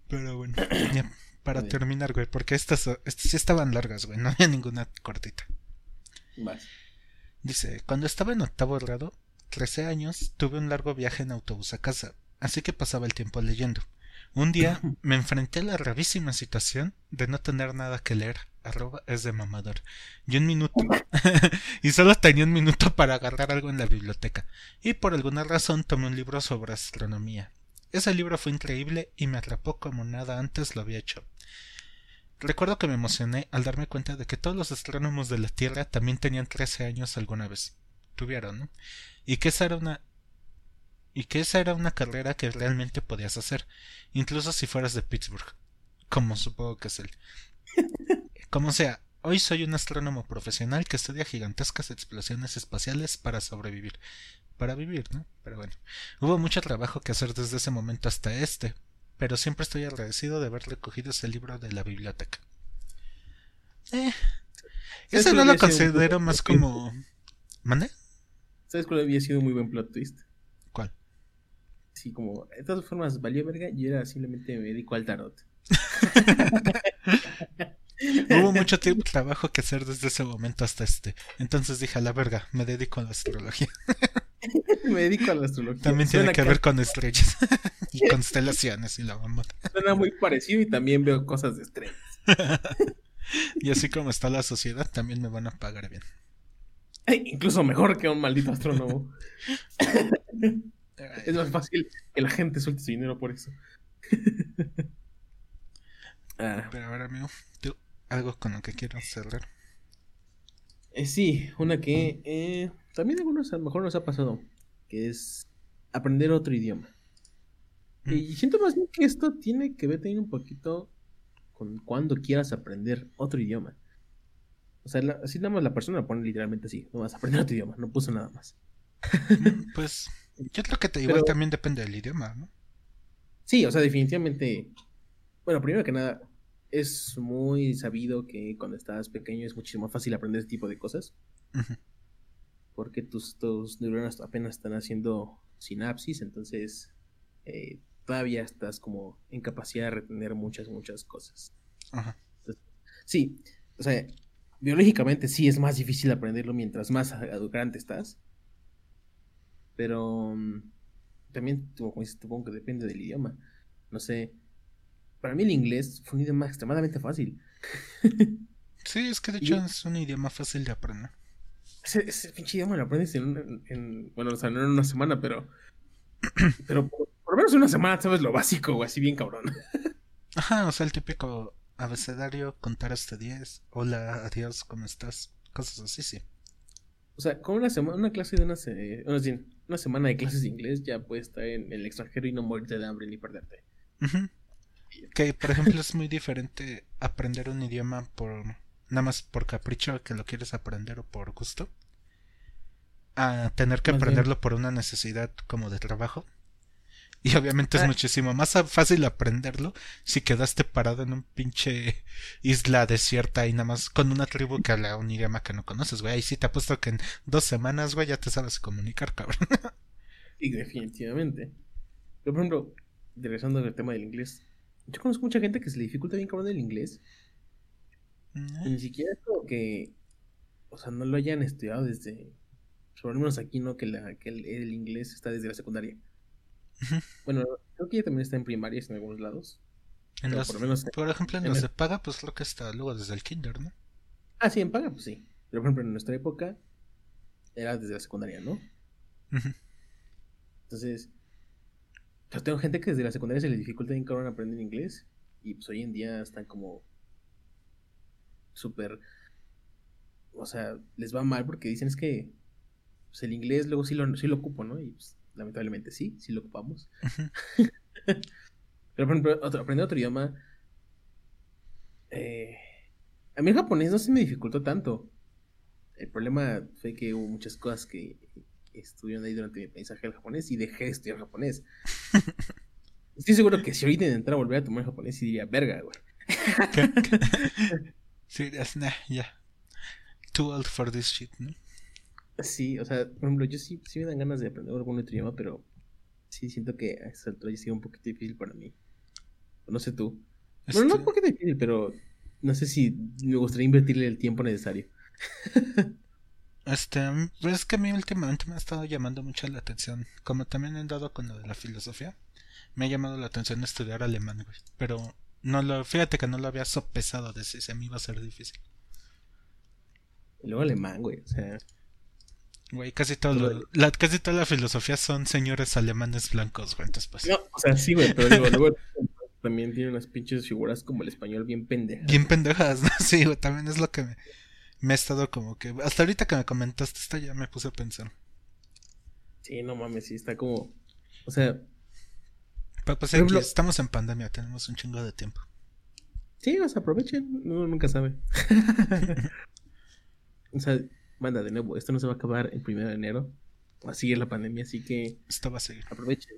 pero bueno, para terminar, güey, porque estas, estas sí estaban largas, güey, no había ninguna cortita. Dice, cuando estaba en octavo grado, 13 años, tuve un largo viaje en autobús a casa, así que pasaba el tiempo leyendo. Un día me enfrenté a la gravísima situación de no tener nada que leer. Arroba es de mamador. Y un minuto. y solo tenía un minuto para agarrar algo en la biblioteca. Y por alguna razón tomé un libro sobre astronomía. Ese libro fue increíble y me atrapó como nada antes lo había hecho. Recuerdo que me emocioné al darme cuenta de que todos los astrónomos de la Tierra también tenían 13 años alguna vez. Tuvieron, ¿no? Y que esa era una y que esa era una carrera que realmente podías hacer, incluso si fueras de Pittsburgh, como supongo que es él. Como sea, hoy soy un astrónomo profesional que estudia gigantescas explosiones espaciales para sobrevivir. Para vivir, ¿no? Pero bueno, hubo mucho trabajo que hacer desde ese momento hasta este, pero siempre estoy agradecido de haber recogido ese libro de la biblioteca. Eh, ese no lo considero más como... ¿Mande? ¿Sabes cuál había sido un muy buen plot twist? ¿Cuál? Sí, como, de todas formas, valía verga y era simplemente me dedico al tarot. Hubo mucho tiempo trabajo que hacer desde ese momento hasta este. Entonces dije, a la verga, me dedico a la astrología. me dedico a la astrología. También tiene que ver con estrellas y constelaciones y la mamá. Suena muy parecido y también veo cosas de estrellas. y así como está la sociedad, también me van a pagar bien. Incluso mejor que un maldito astrónomo. es más fácil que la gente suelte su dinero por eso. Ah. Pero ahora, amigo, ¿tú algo con lo que quiero cerrar? Eh, sí, una que eh, también algunos a lo mejor nos ha pasado, que es aprender otro idioma. Mm. Y siento más bien que esto tiene que ver también un poquito con cuando quieras aprender otro idioma. O sea, así nada más la persona pone literalmente así, no vas a aprender otro idioma, no puso nada más. Mm, pues yo creo que te, igual también depende del idioma, ¿no? Sí, o sea, definitivamente. Bueno, primero que nada, es muy sabido que cuando estás pequeño es muchísimo más fácil aprender ese tipo de cosas. Porque tus, tus neuronas apenas están haciendo sinapsis, entonces eh, todavía estás como en capacidad de retener muchas, muchas cosas. Ajá. sí, o sea, biológicamente sí es más difícil aprenderlo mientras más grande estás. Pero mm, también, supongo que depende del idioma. No sé. Para mí el inglés fue un idioma extremadamente fácil. sí, es que de hecho es un idioma fácil de aprender. Ese, pinche idioma lo aprendes en, bueno, o sea, no en una semana, pero pero por, lo menos en una semana sabes lo básico, o así bien cabrón. Ajá, o sea, el típico abecedario, contar hasta 10, hola, adiós, ¿cómo estás? Cosas así, sí. O sea, con una semana, una clase de una, una semana de clases de inglés ya puedes estar en el extranjero y no morirte de hambre ni perderte. que por ejemplo es muy diferente aprender un idioma por nada más por capricho que lo quieres aprender o por gusto a tener que aprenderlo por una necesidad como de trabajo. Y obviamente es ah. muchísimo más fácil aprenderlo si quedaste parado en un pinche isla desierta y nada más con una tribu que habla un idioma que no conoces, güey. Ahí sí te apuesto que en dos semanas, güey, ya te sabes comunicar, cabrón. Y definitivamente. Pero, por ejemplo, regresando al tema del inglés, yo conozco mucha gente que se le dificulta bien cabrón el inglés. Mm. ni siquiera es como que, o sea, no lo hayan estudiado desde, por lo menos aquí, ¿no? Que, la, que el, inglés está desde la secundaria. Bueno, creo que ya también está en primarias en algunos lados. En por, lo menos, por ejemplo, en, los de paga, pues creo que está luego desde el kinder, ¿no? Ah, sí, en paga, pues sí. Pero por ejemplo, en nuestra época era desde la secundaria, ¿no? Entonces, yo tengo gente que desde la secundaria se les dificulta bien cabrón aprender inglés. Y pues hoy en día están como súper. O sea, les va mal porque dicen es que pues, el inglés luego sí lo, sí lo ocupo, ¿no? Y pues, lamentablemente sí, sí lo ocupamos. Pero por ejemplo, aprender otro idioma. Eh, a mí el japonés no se me dificultó tanto. El problema fue que hubo muchas cosas que estuvieron ahí durante mi aprendizaje del japonés y dejé de estudiar japonés. Estoy seguro que si ahorita intentara volver a tomar japonés, diría, verga, güey. sí, ya. Too old for this shit, ¿no? Sí, o sea, por ejemplo, yo sí, sí me dan ganas de aprender algún otro idioma, pero sí siento que a esta altura ya sido un poquito difícil para mí. No sé tú. Bueno, no un este poquito difícil, pero no sé si me gustaría invertirle el tiempo necesario. Este, pues es que a mí últimamente me ha estado llamando mucho la atención. Como también he dado con lo de la filosofía, me ha llamado la atención estudiar alemán, güey. Pero no lo, fíjate que no lo había sopesado de si se me iba a ser difícil. Y luego alemán, güey, o sea. Güey, casi todo la, casi toda la filosofía son señores alemanes blancos, güey. Entonces, pues. No, o sea, sí, güey, pero luego, también tiene unas pinches figuras como el español bien pendejas. Bien pendejas, ¿no? Sí, güey, también es lo que me, me he estado como que. Hasta ahorita que me comentaste esto ya me puse a pensar. Sí, no mames, sí, está como. O sea. Pero pues ejemplo, estamos en pandemia, tenemos un chingo de tiempo. Sí, o sea, aprovechen, uno nunca sabe. o sea, manda de nuevo, esto no se va a acabar el primero de enero. Así es la pandemia, así que. Esto va a seguir. Aprovechen.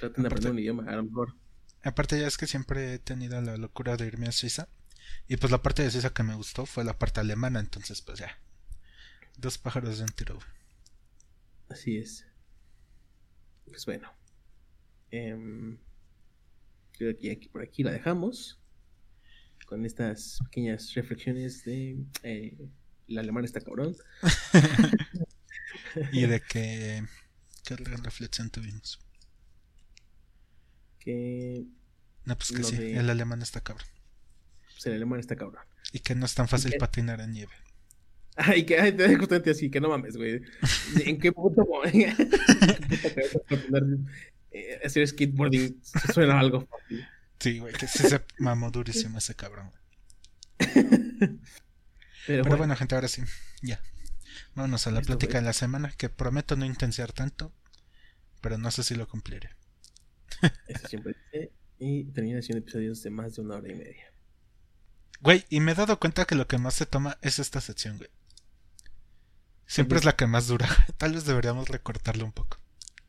Traten de aprender un idioma, a lo mejor. Aparte, ya es que siempre he tenido la locura de irme a Suiza. Y pues la parte de Suiza que me gustó fue la parte alemana, entonces pues ya. Dos pájaros de un tiro. Así es. Pues bueno. Eh, creo que aquí, por aquí la dejamos. Con estas pequeñas reflexiones de eh, el alemán está cabrón. y de que... ¿Qué reflexión tuvimos? Que... No, pues que sí, el alemán está cabrón pues el alemán está cabrón. Y que no es tan fácil patinar en nieve. Ay, que ay, te justamente así, que no mames, güey. ¿En qué puto eh, hacer skateboarding suena algo fácil? Sí, güey, que se mamó durísimo ese cabrón. Pero, bueno. gente, ahora sí, ya. Vámonos a la plática de la semana, que prometo no intensiar tanto, pero no sé si lo cumpliré. Eso siempre dice. Y termina siendo episodios de más de una hora y media. Güey, y me he dado cuenta que lo que más se toma es esta sección, güey. Siempre es la que más dura. Tal vez deberíamos recortarlo un poco.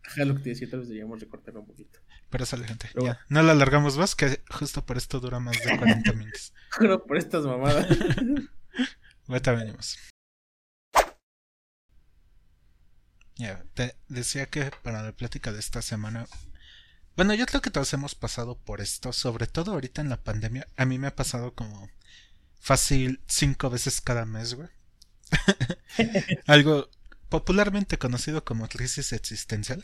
Ajá, lo que te decía, tal vez deberíamos recortarlo un poquito. Pero sale, gente. ya. No la alargamos más, que justo por esto dura más de 40 minutos. Pero por estas mamadas. Ahorita venimos. Ya, te decía que para la plática de esta semana bueno, yo creo que todos hemos pasado por esto, sobre todo ahorita en la pandemia. A mí me ha pasado como fácil cinco veces cada mes, güey. Algo popularmente conocido como crisis existencial.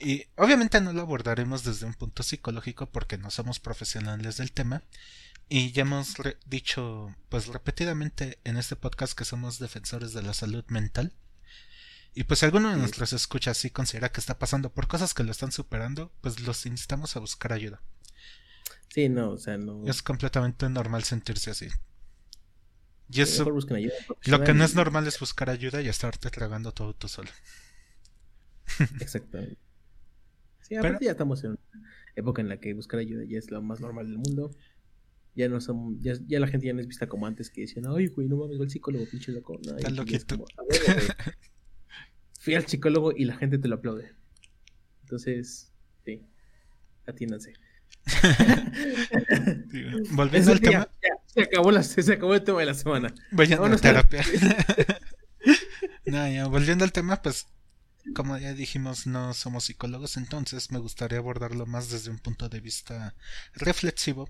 Y obviamente no lo abordaremos desde un punto psicológico porque no somos profesionales del tema. Y ya hemos dicho, pues repetidamente en este podcast que somos defensores de la salud mental. Y pues si alguno de nuestros escucha así considera que está pasando por cosas que lo están superando, pues los instamos a buscar ayuda. Sí, no, o sea, no. Es completamente normal sentirse así. Y eso, lo que no es normal es buscar ayuda y estarte tragando todo tú solo. Exactamente. Sí, aparte ya estamos en una época en la que buscar ayuda ya es lo más normal del mundo. Ya no son, ya, ya la gente ya no es vista como antes que decían, ay, güey, no mames, va el psicólogo, pinche loco. No, Está loquito. Fui al psicólogo y la gente te lo aplaude. Entonces, sí, atiéndanse. Volviendo al tema. Se, acabó la, se acabó el tema de la semana. Vayan a terapia. no, ya, volviendo al tema, pues como ya dijimos, no somos psicólogos, entonces me gustaría abordarlo más desde un punto de vista reflexivo.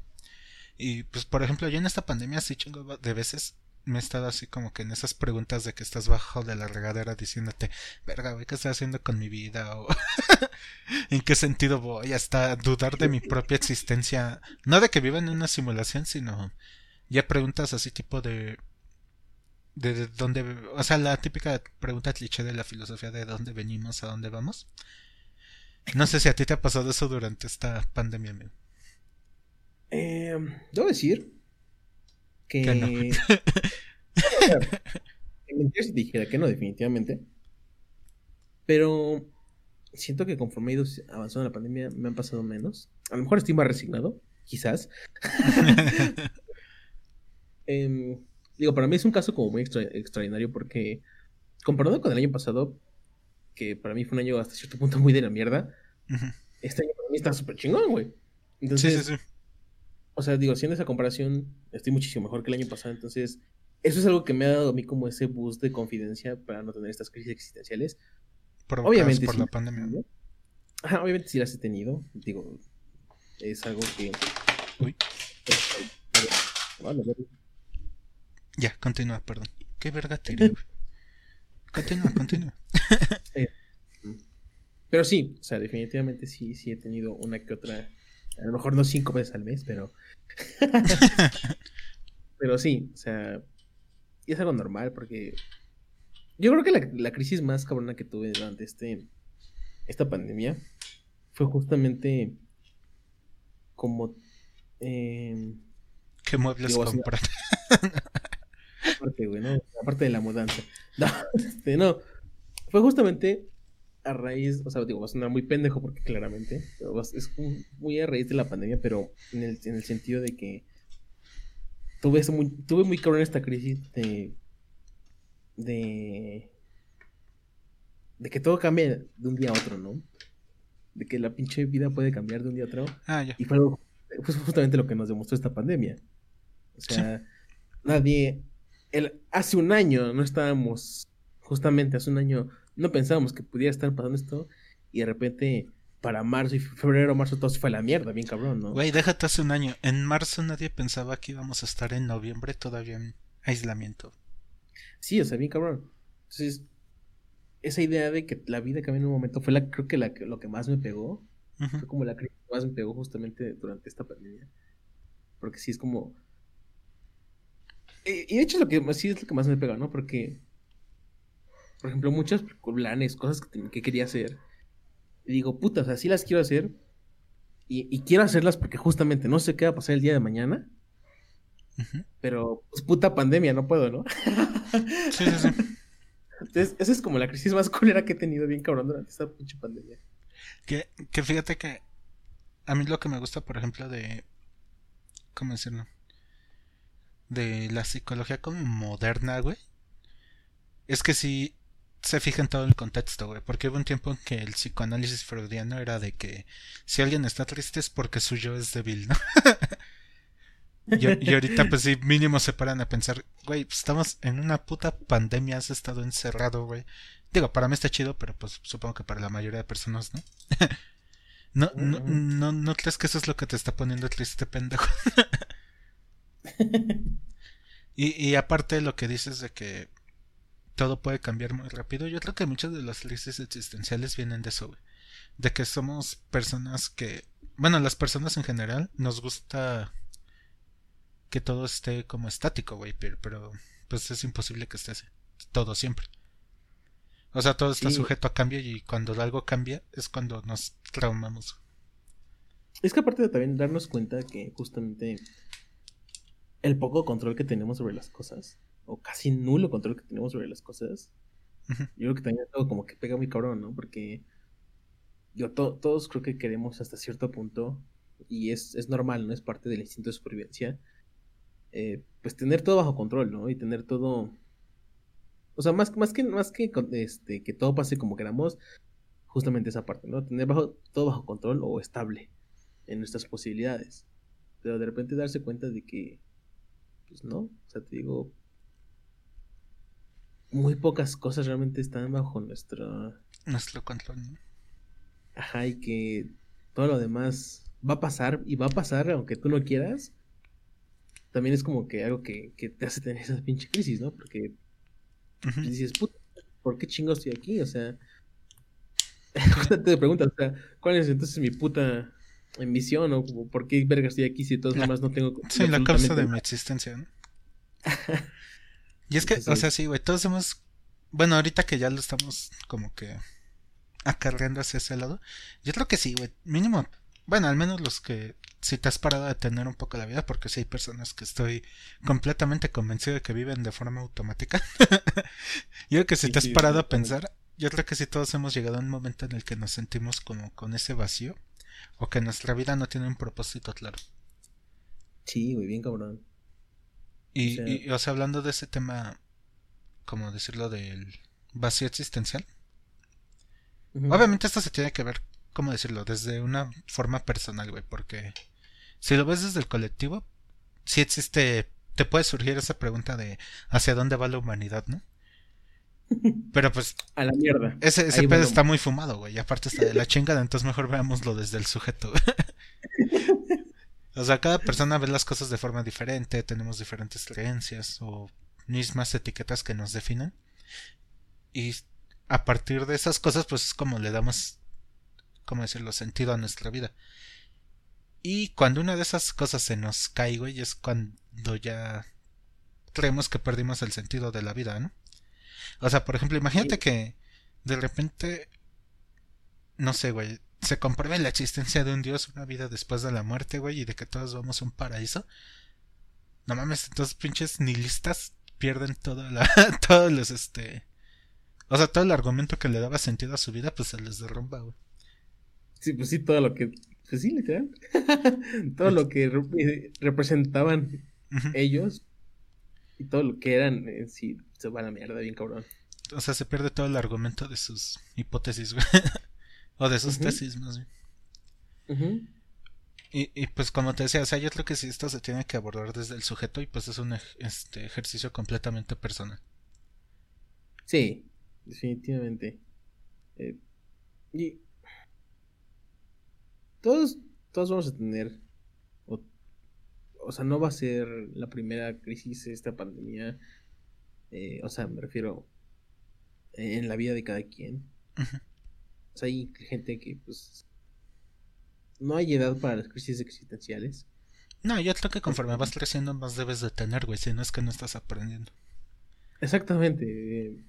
Y pues, por ejemplo, yo en esta pandemia sí chingo de veces me he estado así como que en esas preguntas de que estás bajo de la regadera diciéndote, verga, güey, ¿qué estoy haciendo con mi vida? O en qué sentido voy hasta dudar de mi propia existencia. No de que viva en una simulación, sino ya preguntas así tipo de de dónde, o sea, la típica pregunta cliché de la filosofía de dónde venimos, a dónde vamos. No sé si a ti te ha pasado eso durante esta pandemia, amigo. Eh, debo decir que... que no. si dijera que no, definitivamente. Pero siento que conforme he ido avanzando la pandemia me han pasado menos. A lo mejor estoy más resignado, quizás. eh, Digo, para mí es un caso como muy extraordinario porque, comparado con el año pasado, que para mí fue un año hasta cierto punto muy de la mierda, este año para mí está súper chingón, güey. Entonces, sí, sí, sí. O sea, digo, haciendo esa comparación, estoy muchísimo mejor que el año pasado. Entonces, eso es algo que me ha dado a mí como ese boost de confidencia para no tener estas crisis existenciales. obviamente por la pandemia. obviamente sí las he tenido. Digo, es algo que. Uy. Ya, continúa, perdón. Qué verga tiré, Continúa, continúa. Pero sí, o sea, definitivamente sí, sí he tenido una que otra. A lo mejor no cinco veces al mes, pero. pero sí, o sea. Y es algo normal porque. Yo creo que la, la crisis más cabrona que tuve durante este. Esta pandemia fue justamente como. Eh, ¿Qué muebles comprar? Aparte, güey, ¿no? Aparte de la mudanza. No, este, no. Fue justamente a raíz, o sea, digo, va a sonar muy pendejo porque claramente, es muy a raíz de la pandemia, pero en el, en el sentido de que tuve, muy, tuve muy cabrón esta crisis de, de, de que todo cambia de un día a otro, ¿no? De que la pinche vida puede cambiar de un día a otro. Ah, ya. Y fue, justamente lo que nos demostró esta pandemia. O sea, nadie el, hace un año no estábamos, justamente hace un año, no pensábamos que pudiera estar pasando esto y de repente para marzo y febrero, marzo todo se fue a la mierda, bien cabrón, ¿no? Güey, déjate hace un año. En marzo nadie pensaba que íbamos a estar en noviembre todavía en aislamiento. Sí, o sea, bien cabrón. Entonces, esa idea de que la vida cambia en un momento fue la, creo que la, lo que más me pegó. Fue como la que más me pegó justamente durante esta pandemia. Porque sí es como, y de hecho lo que sí es lo que más me pega, ¿no? Porque, por ejemplo, muchos planes, cosas que, quería hacer, y digo, puta, o sea, sí las quiero hacer, y, quiero hacerlas porque justamente no sé qué va a pasar el día de mañana, pero, pues puta pandemia, no puedo, ¿no? sí, sí, sí. Entonces, esa es como la crisis más culera que he tenido bien cabrón durante esta pinche pandemia. Que, que fíjate que a mí lo que me gusta, por ejemplo, de... ¿Cómo decirlo? De la psicología como moderna, güey, es que sí se fija en todo el contexto, güey. Porque hubo un tiempo en que el psicoanálisis freudiano era de que si alguien está triste es porque su yo es débil, ¿no? y, ahorita, pues sí, mínimo se paran a pensar, güey, pues estamos en una puta pandemia, has estado encerrado, güey. Digo, para mí está chido, pero pues supongo que para la mayoría de personas, ¿no? no, no, no, no crees que eso es lo que te está poniendo triste, pendejo. y, y aparte lo que dices de que todo puede cambiar muy rápido, yo creo que muchas de las crisis existenciales vienen de eso, De que somos personas que, bueno, las personas en general nos gusta que todo esté como estático, güey, pero, pues es imposible que esté así, todo siempre. O sea, todo está sujeto a cambio y cuando algo cambia es cuando nos traumamos. Es que aparte de también darnos cuenta que justamente el poco control que tenemos sobre las cosas, o casi nulo control que tenemos sobre las cosas, yo creo que también es algo como que pega muy cabrón, ¿no? Porque yo todos creo que queremos hasta cierto punto, y es, es normal, ¿no? Es parte del instinto de supervivencia, eh, pues tener todo bajo control, ¿no? Y tener todo... O sea, más, más que, más que, este, que todo pase como queramos, justamente esa parte, ¿no? Tener bajo, todo bajo control o estable en nuestras posibilidades. Pero de repente darse cuenta de que, pues no, o sea, te digo, muy pocas cosas realmente están bajo nuestro... Nuestro control, ¿no? Ajá, y que todo lo demás va a pasar y va a pasar aunque tú no quieras. También es como que algo que, te hace tener esa pinche crisis, ¿no? Porque dices, puta, ¿por qué chingo estoy aquí? O sea, te preguntas, o sea, ¿cuál es entonces mi puta misión o por qué verga estoy aquí si de todas formas no tengo... Sí, la causa de mi existencia, ¿no? y es que, o sea, sí, güey, todos hemos... Bueno, ahorita que ya lo estamos como que acarreando hacia ese lado, yo creo que sí, güey, mínimo, bueno, al menos los que si te has parado a detener un poco la vida, porque si hay personas que estoy completamente convencido de que viven de forma automática. yo creo que si te has parado a pensar, yo creo que si todos hemos llegado a un momento en el que nos sentimos como con ese vacío o que nuestra vida no tiene un propósito claro. Sí, güey, bien cabrón. Y o, sea... hablando de ese tema, como decirlo, del vacío existencial. Obviamente esto se tiene que ver, ¿cómo decirlo? Desde una forma personal, güey, porque si lo ves desde el colectivo, sí existe, te puede surgir esa pregunta de hacia dónde va la humanidad, ¿no? Pero pues. A la mierda. Ese, ese pedo está muy fumado, güey. Y aparte está de la chingada, entonces mejor veámoslo desde el sujeto. o sea, cada persona ve las cosas de forma diferente, tenemos diferentes creencias o mismas etiquetas que nos definen. Y a partir de esas cosas, pues es como le damos, ¿cómo decirlo?, sentido a nuestra vida. Y cuando una de esas cosas se nos cae, güey, es cuando ya creemos que perdimos el sentido de la vida, ¿no? O sea, por ejemplo, imagínate que de repente, no sé, güey, se compruebe la existencia de un dios, una vida después de la muerte, güey, y de que todos vamos a un paraíso. No mames, entonces pinches nihilistas pierden toda la, todos los, este, o sea, todo el argumento que le daba sentido a su vida, pues se les derrumba, güey. Sí, pues sí, todo lo que, pues sí, literal. todo lo que representaban ellos y todo lo que eran, en sí, se va a la mierda, bien cabrón. O sea, se pierde todo el argumento de sus hipótesis, güey. o de sus tesis, más bien. y, y, pues como te decía, o sea, yo creo que sí esto se tiene que abordar desde el sujeto y pues es un este, ejercicio completamente personal. Sí, definitivamente. Eh, y todos, todos vamos a tener o sea, no va a ser la primera crisis esta pandemia. Eh, o sea, me refiero en la vida de cada quien. O sea, hay gente que, pues, no hay edad para las crisis existenciales. No, yo creo que conforme vas creciendo más debes de tener, güey, si no es que no estás aprendiendo. Exactamente.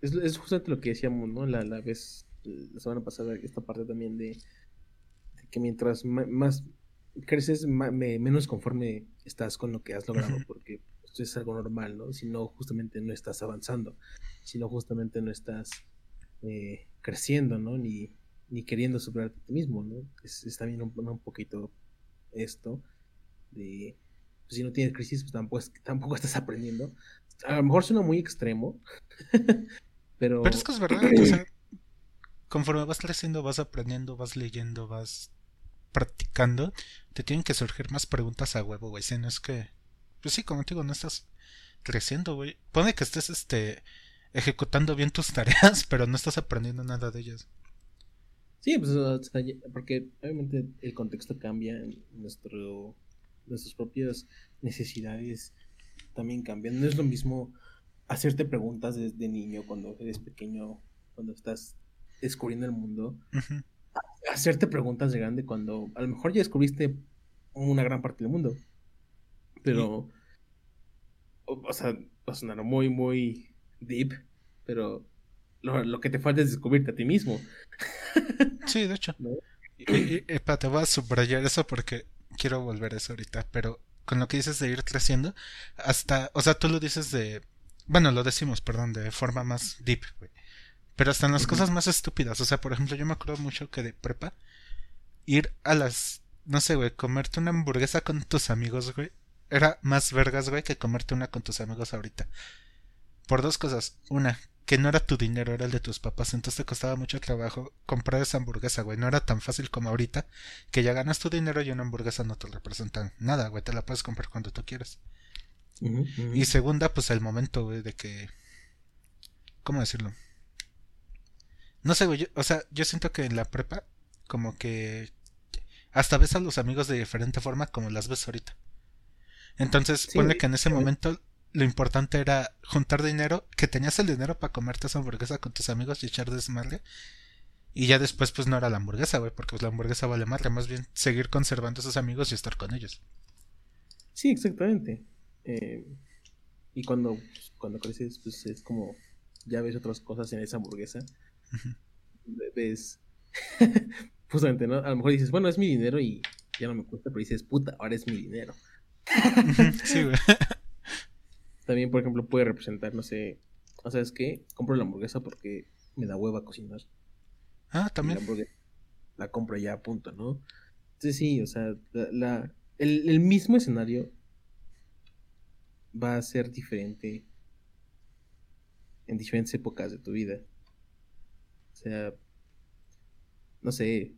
Es, es justamente lo que decíamos, ¿no? La, la vez, la semana pasada, esta parte también de, de que mientras más, creces menos conforme estás con lo que has logrado, porque es algo normal, ¿no? Si no, justamente no estás avanzando, si no, justamente no estás eh, creciendo, ¿no? Ni, ni queriendo superarte a ti mismo, ¿no? Es, también un, un, poquito esto de, pues, si no tienes crisis, pues tampoco, tampoco estás aprendiendo. A lo mejor suena muy extremo, pero... Pero es que es verdad, o sea, conforme vas creciendo, vas aprendiendo, vas leyendo, vas practicando, te tienen que surgir más preguntas a huevo, güey. Si no es que. Pues sí, como te digo, no estás creciendo, güey. Pone que estés este ejecutando bien tus tareas, pero no estás aprendiendo nada de ellas. Sí, pues porque obviamente el contexto cambia, nuestro, nuestras propias necesidades también cambian. No es lo mismo hacerte preguntas desde niño cuando eres pequeño, cuando estás descubriendo el mundo, hacerte preguntas de grande cuando a lo mejor ya descubriste una gran parte del mundo. Pero, o, sea, va a sonar muy, muy deep, pero lo, que te falta es descubrirte a ti mismo. Sí, de hecho. Y, te voy a subrayar eso porque quiero volver a eso ahorita, pero con lo que dices de ir creciendo, hasta, o sea, tú lo dices de, bueno, lo decimos, perdón, de forma más deep, Pero hasta en las cosas más estúpidas. O sea, por ejemplo, yo me acuerdo mucho que de prepa, ir a las, no sé, güey, comerte una hamburguesa con tus amigos, güey, era más vergas, güey, que comerte una con tus amigos ahorita. Por dos cosas. Una, que no era tu dinero, era el de tus papás, entonces te costaba mucho trabajo comprar esa hamburguesa, güey. No era tan fácil como ahorita, que ya ganas tu dinero y una hamburguesa no te representa nada, güey. Te la puedes comprar cuando tú quieras. Y segunda, pues el momento, güey, de que... ¿Cómo decirlo? No sé, güey, o sea, yo siento que en la prepa, como que... Hasta ves a los amigos de diferente forma como las ves ahorita. Entonces, pone que en ese momento lo importante era juntar dinero, que tenías el dinero para comerte esa hamburguesa con tus amigos y echar desmadre. Y ya después, pues no era la hamburguesa, güey, porque pues, la hamburguesa vale madre, más bien seguir conservando a esos amigos y estar con ellos. Sí, exactamente. Eh, y cuando, cuando creces, pues es como, ya ves otras cosas en esa hamburguesa. Ves, justamente, ¿no? A lo mejor dices, bueno, es mi dinero y ya no me cuesta, pero dices, puta, ahora es mi dinero. sí, güey. También, por ejemplo, puede representar, no sé, ¿o sabes qué? Compro la hamburguesa porque me da hueva cocinar. Ah, también. La, compro ya a punto, ¿no? Entonces sí, o sea, la, el, mismo escenario va a ser diferente en diferentes épocas de tu vida. O sea, no sé,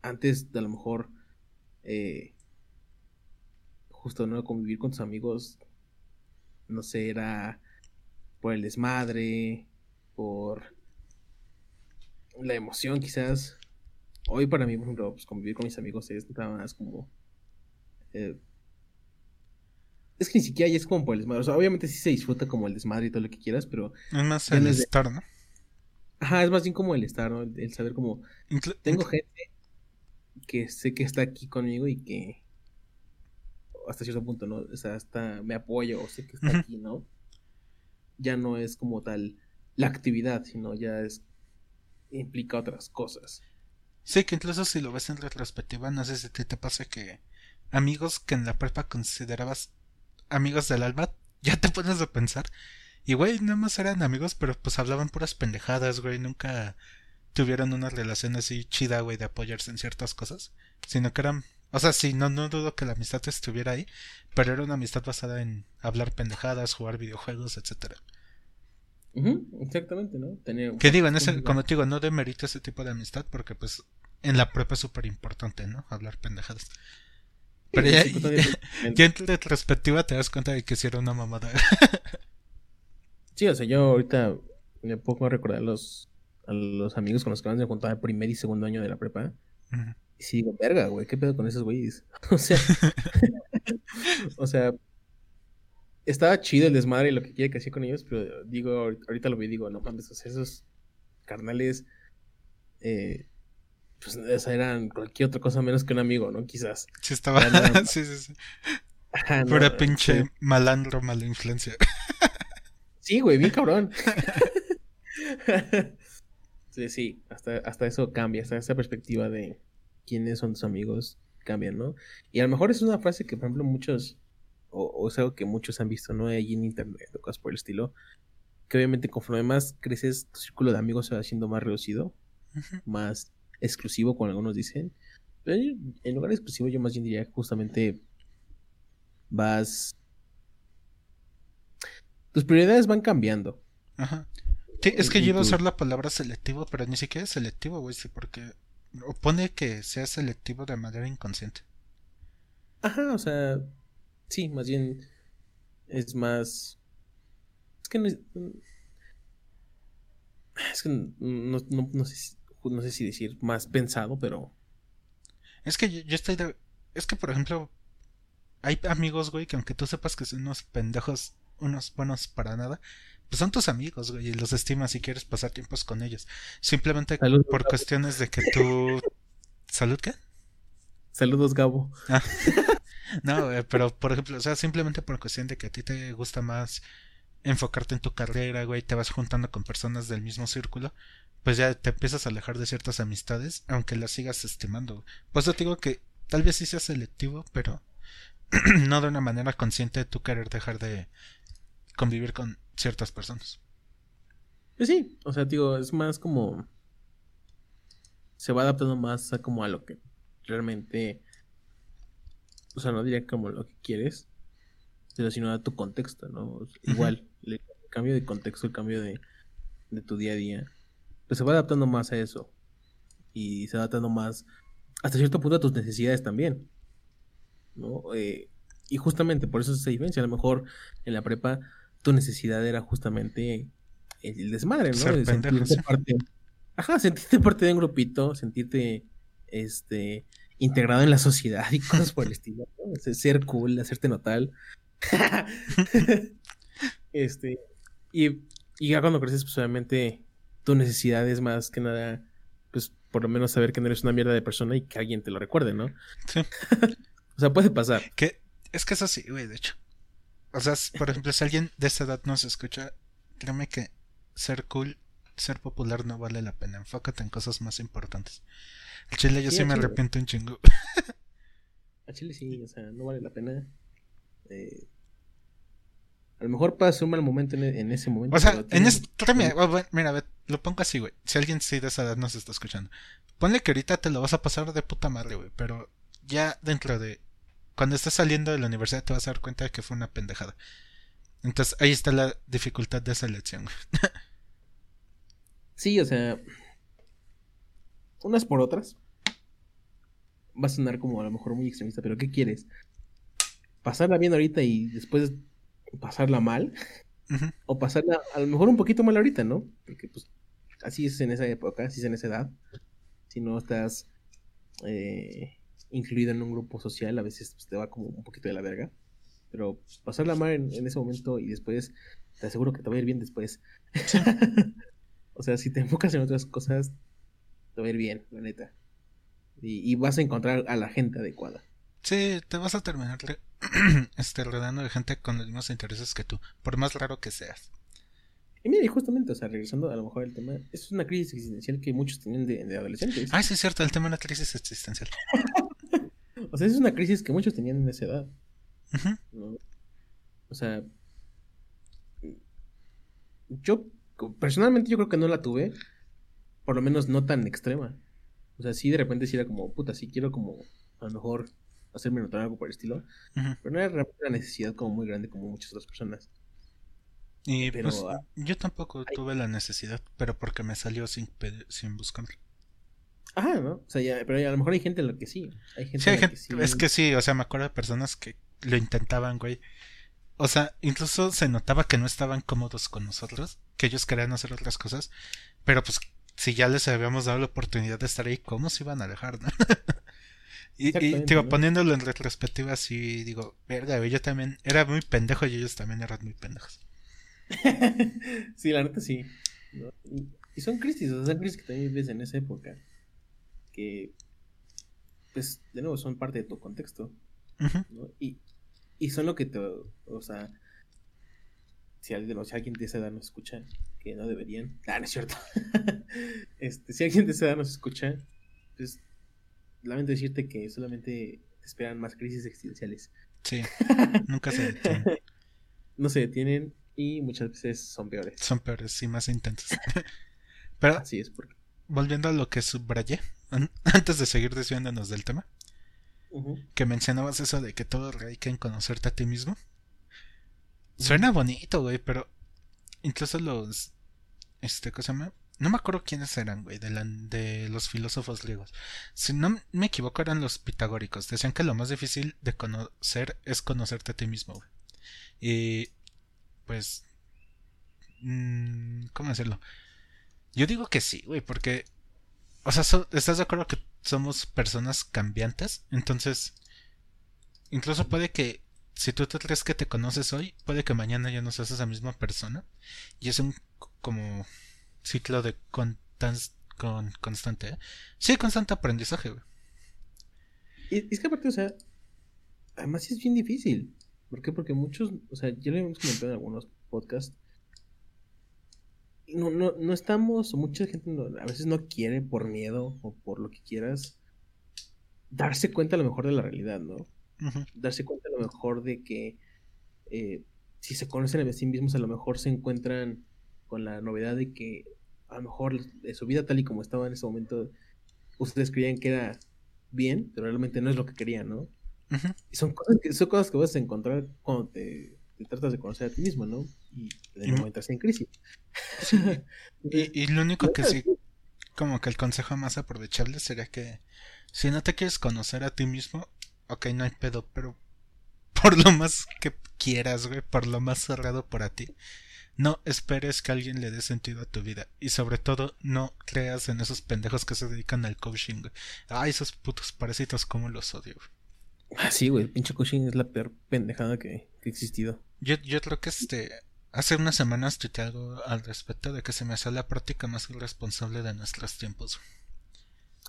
antes de a lo mejor, eh, justo, ¿no? Convivir con tus amigos no sé, era por el desmadre, por la emoción quizás. Hoy para mí, por ejemplo, pues, convivir con mis amigos es nada más como... Eh, es que ni siquiera ya es como por el desmadre. O sea, obviamente sí se disfruta como el desmadre y todo lo que quieras, pero... Es más el estar, ¿no? Ajá, es más bien como el estar, ¿no? El saber como... Tengo gente que sé que está aquí conmigo y que hasta cierto punto, ¿no? O sea, hasta me apoyo o sé que está aquí, ¿no? Ya no es como tal la actividad, sino ya es implica otras cosas. Sí, que incluso si lo ves en retrospectiva, no sé si te, te pasa que amigos que en la prepa considerabas amigos del alma, ya te pones a pensar. Y güey, nada más eran amigos, pero pues hablaban puras pendejadas, güey, nunca tuvieron una relación así chida, güey, de apoyarse en ciertas cosas, sino que eran o sea, sí, no, no dudo que la amistad estuviera ahí, pero era una amistad basada en hablar pendejadas, jugar videojuegos, etcétera. exactamente, ¿no? Tener que digo, en ese, como te digo, no demerito ese tipo de amistad porque pues en la prueba es súper importante, ¿no? Hablar pendejadas. Pero ya, ya, en retrospectiva te das cuenta de que sí era una mamada. sí, o sea, yo ahorita me puedo recordar a los, a los amigos con los que van a juntar el primer y segundo año de la prepa. Y sí digo, verga, güey, ¿qué pedo con esos güeyes? o sea, o sea, estaba chido el desmadre y lo que quiere que hacía con ellos, pero digo, ahorita lo vi y digo, no mames, o sea, esos carnales, eh, pues o sea, eran cualquier otra cosa menos que un amigo, ¿no? Quizás. Sí, estaba. sí, sí, sí. Fuera pinche malandro, mala influencia. sí, güey, bien cabrón. sí, sí, hasta, hasta eso cambia, hasta esa perspectiva de, quiénes son tus amigos cambian, ¿no? Y a lo mejor es una frase que, por ejemplo, muchos, o, es algo que muchos han visto, ¿no? Allí en internet o cosas por el estilo, que obviamente conforme más creces, tu círculo de amigos se va haciendo más reducido, más exclusivo, como algunos dicen. Pero en lugar de exclusivo, yo más bien diría justamente vas... Tus prioridades van cambiando. Ajá. es que yo iba a usar la palabra selectivo, pero ni siquiera es selectivo, güey, porque opone que sea selectivo de manera inconsciente. Ajá, o sea, sí, más bien es más... Es que no es... Es que no, sé, si, no sé si decir más pensado, pero... Es que yo, estoy de... Es que, por ejemplo, hay amigos, güey, que aunque tú sepas que son unos pendejos, unos buenos para nada, pues son tus amigos, güey, y los estimas y quieres pasar tiempos con ellos. Simplemente por cuestiones de que tú... ¿Salud qué? Saludos, Gabo. Ah. No, pero por ejemplo, o sea, simplemente por cuestión de que a ti te gusta más enfocarte en tu carrera, güey, te vas juntando con personas del mismo círculo, pues ya te empiezas a alejar de ciertas amistades, aunque las sigas estimando. Pues yo te digo que tal vez sí sea selectivo, pero no de una manera consciente de tú querer dejar de convivir con ciertas personas. Pues sí, o sea, digo, es más como. Se va adaptando más a como a lo que realmente. O sea, no diría como lo que quieres, pero sino a tu contexto, ¿no? Igual, el cambio de contexto, el cambio de, de tu día a día, pues se va adaptando más a eso. Y se va adaptando más, hasta cierto punto, a tus necesidades también. ¿No? Eh, y justamente por eso se diferencia. A lo mejor en la prepa tu necesidad era justamente el desmadre, ¿no? sentirte parte, ajá, sentirte parte de un grupito, sentirte este integrado en la sociedad y cosas por el estilo, ser cool, hacerte notar. este, y, y, ya cuando creces, pues obviamente tu necesidad es más que nada, pues por lo menos saber que no eres una mierda de persona y que alguien te lo recuerde, ¿no? Sí. o sea, puede pasar. Que es que es así, güey, de hecho. O sea, por ejemplo, si alguien de esta edad no se escucha, créeme que ser cool, ser popular no vale la pena. Enfócate en cosas más importantes. El chile yo sí, me arrepiento un chingo. A Chile sí, o sea, no vale la pena. Eh, a lo mejor pasa un mal momento en, ese momento. O sea, en este. Mira, lo pongo así, güey. Si alguien sí de esa edad nos está escuchando, ponle que ahorita te lo vas a pasar de puta madre, güey. Pero ya dentro de. Cuando estés saliendo de la universidad te vas a dar cuenta de que fue una pendejada. Entonces ahí está la dificultad de esa elección. sí, o sea. Unas por otras. Va a sonar como a lo mejor muy extremista, pero ¿qué quieres? ¿Pasarla bien ahorita y después pasarla mal, o pasarla a lo mejor un poquito mal ahorita, ¿no? Porque pues así es en esa época, así es en esa edad. Si no estás eh, incluido en un grupo social, a veces pues, te va como un poquito de la verga. Pero pasarla mal en, ese momento y después, te aseguro que te va a ir bien después. o sea, si te enfocas en otras cosas, te va a ir bien, la neta. y vas a encontrar a la gente adecuada. Sí, te vas a terminar este, rodeando de gente con los mismos intereses que tú, por más raro que seas. Y mire, justamente, o sea, regresando a lo mejor al tema, es una crisis existencial que muchos tienen de, adolescentes. Ah, sí, es cierto, el tema de la crisis existencial. o sea, es una crisis que muchos tenían en esa edad. O sea, yo personalmente yo creo que no la tuve, por lo menos no tan extrema. O sea, sí de repente sí era como, puta, sí quiero como a lo mejor hacerme notar algo por el estilo. Pero no era una necesidad como muy grande como muchas otras personas. Y pues, ah, yo tampoco tuve la necesidad, pero porque me salió sin, sin buscarlo. Ajá, ¿no? O sea, pero a lo mejor hay gente en la que sí. Hay gente, en la que sí. Es que sí, o sea, me acuerdo de personas que lo intentaban, güey. O sea, incluso se notaba que no estaban cómodos con nosotros, que ellos querían hacer otras cosas, pero pues si ya les habíamos dado la oportunidad de estar ahí, ¿cómo se iban a alejar, no? Y, digo, poniéndolo en retrospectiva, sí digo, verga, yo también era muy pendejo y ellos también eran muy pendejos. sí, la neta sí. Y, son crisis, o sea, son crisis que también ves en esa época. Que, pues, de nuevo, son parte de tu contexto. y, y son lo que te, o sea, si alguien, si alguien de esa edad nos escucha, que no deberían. Ah, no es cierto. este, si alguien de esa edad nos escucha, pues lamento decirte que solamente esperan más crisis existenciales. Sí, nunca se detienen. no se detienen y muchas veces son peores. Son peores y más intensos. Pero, Así es, porque... volviendo a lo que subrayé, antes de seguir desviándonos del tema, que mencionabas eso de que todo radica en conocerte a ti mismo. Suena bonito, güey, pero incluso los. Este, ¿Cómo se llama? No me acuerdo quiénes eran, güey, de, de los filósofos griegos. Si no me equivoco, eran los pitagóricos. Decían que lo más difícil de conocer es conocerte a ti mismo, güey. Y. Pues. Mmm, ¿Cómo decirlo? Yo digo que sí, güey, porque. O sea, ¿estás de acuerdo que somos personas cambiantes? Entonces. Incluso puede que. Si tú te crees que te conoces hoy, puede que mañana ya no seas esa misma persona. Y es un. como ciclo de con, constante. ¿eh? Sí, constante aprendizaje. Y es que aparte, o sea, además es bien difícil. ¿Por qué? Porque muchos, o sea, ya lo hemos comentado en algunos podcasts. No, no, no estamos, mucha gente a veces no quiere por miedo o por lo que quieras darse cuenta a lo mejor de la realidad, ¿no? Darse cuenta a lo mejor de que eh, si se conocen a sí mismos, a lo mejor se encuentran con la novedad de que a lo mejor su vida tal y como estaba en ese momento, ustedes creían que era bien, pero realmente no es lo que querían, ¿no? Y son cosas, que, son cosas que vas a encontrar cuando te, tratas de conocer a ti mismo, ¿no? Y de no entras en crisis. y, lo único que sí, como que el consejo más aprovechable sería que si no te quieres conocer a ti mismo, ok, no hay pedo, pero por lo más que quieras, güey, por lo más cerrado para ti, no esperes que alguien le dé sentido a tu vida. Y sobre todo, no creas en esos pendejos que se dedican al coaching, güey. Ay, esos putos parásitos, como los odio, güey. Ah, sí, güey, el pinche coaching es la peor pendejada que, que ha existido. Yo, yo creo que este. Hace unas semanas tuiteé algo al respecto de que se me hace la práctica más irresponsable de nuestros tiempos.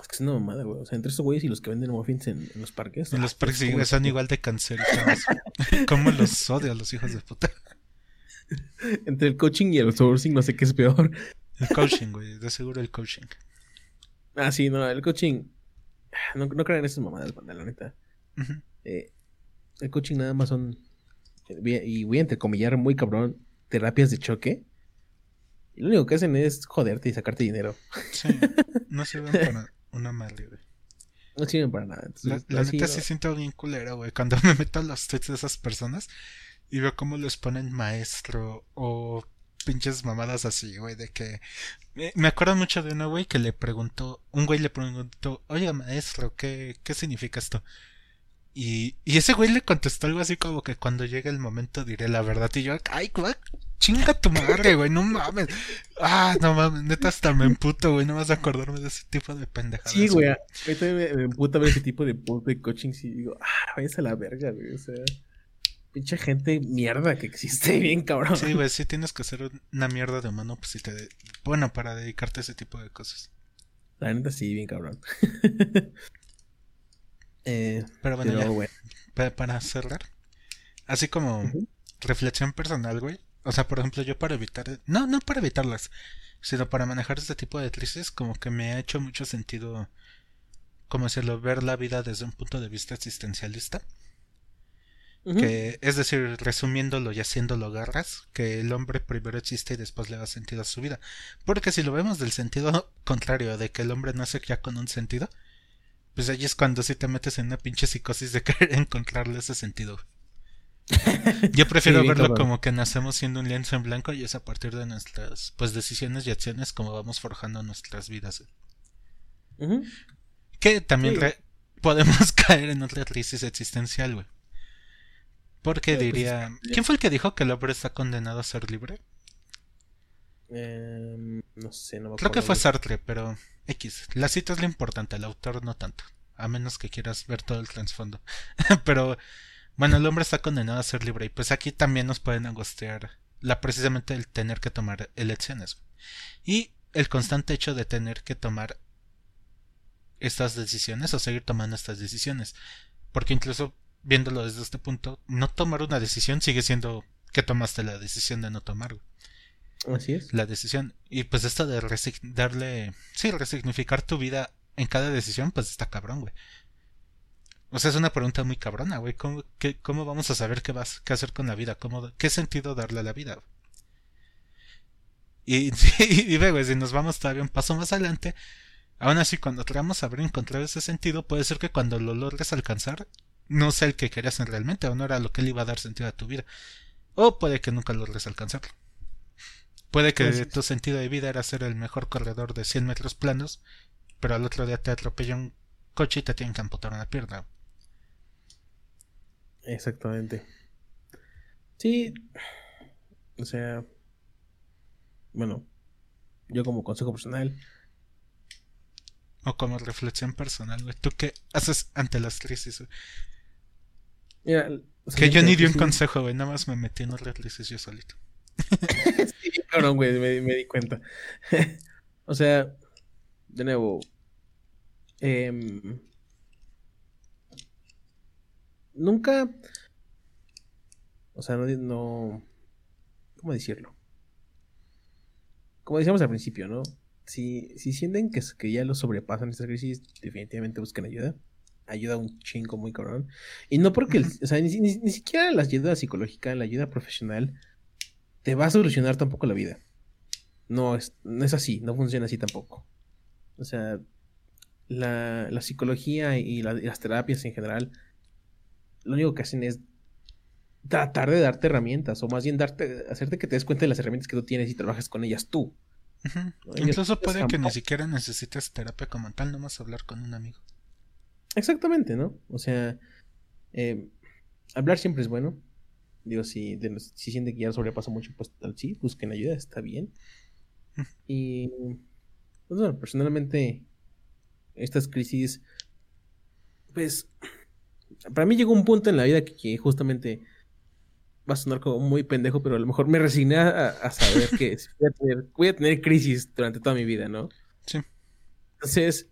Es que es una mamada, güey. O sea, entre esos güeyes y los que venden muffins en, en los parques. En los ah, parques, sí, son igual de cancerígenos. ¿Cómo los odio a los hijos de puta? Entre el coaching y el outsourcing, no sé qué es peor. El coaching, güey. De seguro el coaching. Ah, sí, no, el coaching. No, no crean esas mamadas, banda, la neta. Eh, el coaching nada más son, y voy a entrecomillar muy cabrón, terapias de choque. Y lo único que hacen es joderte y sacarte dinero. Sí, no sirven para una madre, güey. No sirven para nada. la, neta sí siento bien culero, güey. Cuando me meto a los tweets de esas personas y veo cómo les ponen maestro o pinches mamadas así, güey, de que... Me acuerdo mucho de una, güey, que le preguntó, un güey le preguntó, oye, maestro, ¿qué, qué significa esto? Y, y ese güey le contestó algo así como que cuando llegue el momento diré la verdad. Y yo, ay, güey, chinga tu madre, güey, no mames. Ah, no mames, neta hasta me emputo, güey, no vas a acordarme de ese tipo de pendejadas. Sí, güey, a mí también me, emputa ver ese tipo de de coaching y digo, ah, váyanse a la verga, güey, o sea, pinche gente mierda que existe, bien cabrón. Sí, güey, sí tienes que ser una mierda de humano, pues si te... Bueno, para dedicarte a ese tipo de cosas. La neta sí, bien cabrón. Eh, pero bueno, Para, cerrar, así como reflexión personal, güey. O sea, por ejemplo, yo para evitar, no, no para evitarlas, sino para manejar este tipo de crisis, como que me ha hecho mucho sentido, como decirlo, ver la vida desde un punto de vista existencialista. Que es decir, resumiéndolo y haciéndolo garras, que el hombre primero existe y después le da sentido a su vida. Porque si lo vemos del sentido contrario, de que el hombre nace ya con un sentido, pues ahí es cuando sí te metes en una pinche psicosis de querer encontrarle ese sentido. Yo prefiero verlo como que nacemos siendo un lienzo en blanco y es a partir de nuestras pues decisiones y acciones como vamos forjando nuestras vidas. Que también podemos caer en otra crisis existencial, güey. Porque pues, diría... ¿Quién fue el que dijo que el hombre está condenado a ser libre? Em, no sé, no me Creo que fue Sartre, pero X. La cita es lo importante, el autor no tanto. A menos que quieras ver todo el trasfondo. pero bueno, el hombre está condenado a ser libre. Y pues aquí también nos pueden angustiar la precisamente el tener que tomar elecciones. Y el constante hecho de tener que tomar estas decisiones o seguir tomando estas decisiones. Porque incluso viéndolo desde este punto, no tomar una decisión sigue siendo que tomaste la decisión de no tomarlo. Así es. La decisión. Y pues esto de darle. Sí, resignificar tu vida en cada decisión, pues está cabrón, güey. O sea, es una pregunta muy cabrona, güey. ¿Cómo, ¿Cómo, vamos a saber qué vas qué hacer con la vida? ¿Cómo, ¿Qué sentido darle a la vida? Y, y, güey, si nos vamos todavía un paso más adelante, aún así, cuando tratamos haber encontrado ese sentido, puede ser que cuando lo logres alcanzar, no sea el que querías realmente, o no era lo que le iba a dar sentido a tu vida. O puede que nunca logres alcanzarlo. Puede que tu sentido de vida era ser el mejor corredor de 100 metros planos, pero al otro día te atropella un coche y te tienen que amputar una pierna. Exactamente. Sí, o sea, bueno, yo como consejo personal. O como reflexión personal, güey. ¿Tú qué haces ante las crisis? que yo ni di un consejo, güey. Nada más me metí en otra crisis yo solito. sí, cabrón, güey, me, di cuenta. o sea, de nuevo. Em, nunca. O sea, no, no. ¿Cómo decirlo? Como decíamos al principio, ¿no? Si, si sienten que, que ya lo sobrepasan esta crisis, definitivamente busquen ayuda. Ayuda un chingo muy cabrón. Y no porque, o sea, ni, ni, siquiera la ayuda psicológica, la ayuda profesional te va a solucionar tampoco la vida. no es, no es así, no funciona así tampoco. O sea, la, la psicología y, las terapias en general, lo único que hacen es tratar de darte herramientas, o más bien darte, hacerte que te des cuenta de las herramientas que tú tienes y trabajes con ellas tú. Incluso puede que ni siquiera necesites terapia como tal, nomás hablar con un amigo. Exactamente, ¿no? O sea, eh, hablar siempre es bueno. Digo, si, si sienten que ya sobrepasa mucho, pues sí, busquen ayuda, está bien. Y, pues, bueno, personalmente, estas crisis, pues, para mí llegó un punto en la vida que, justamente va a sonar como muy pendejo, pero a lo mejor me resigné a, saber que voy a, tener, crisis durante toda mi vida, ¿no? Sí. Entonces,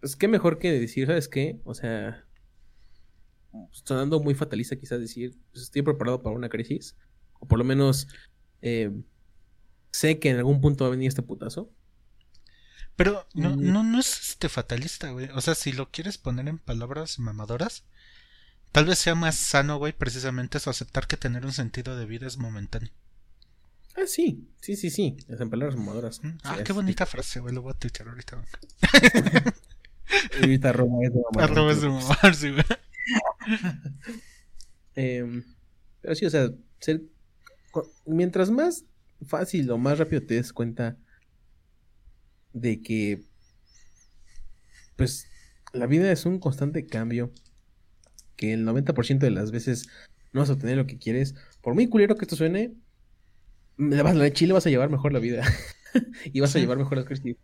pues qué mejor que decir, ¿sabes qué? O sea, sonando muy fatalista quizás decir, pues, estoy preparado para una crisis, o por lo menos eh, sé que en algún punto va a venir este putazo. Pero no, no, no es este fatalista, güey. O sea, si lo quieres poner en palabras mamadoras, tal vez sea más sano, güey, precisamente eso, aceptar que tener un sentido de vida es momentáneo. Ah, sí, sí, sí, sí, es en palabras mamadoras. Mm, ah, qué bonita frase, güey, lo voy a tuitear ahorita. ahorita arroba es de mamar. sí, güey. Em, pero sí, o sea, ser, mientras más fácil o más rápido te des cuenta de que, pues, la vida es un constante cambio, que el 90% de las veces no vas a obtener lo que quieres, por muy culero que esto suene, la, de Chile vas a llevar mejor la vida y vas a llevar mejor las crisis.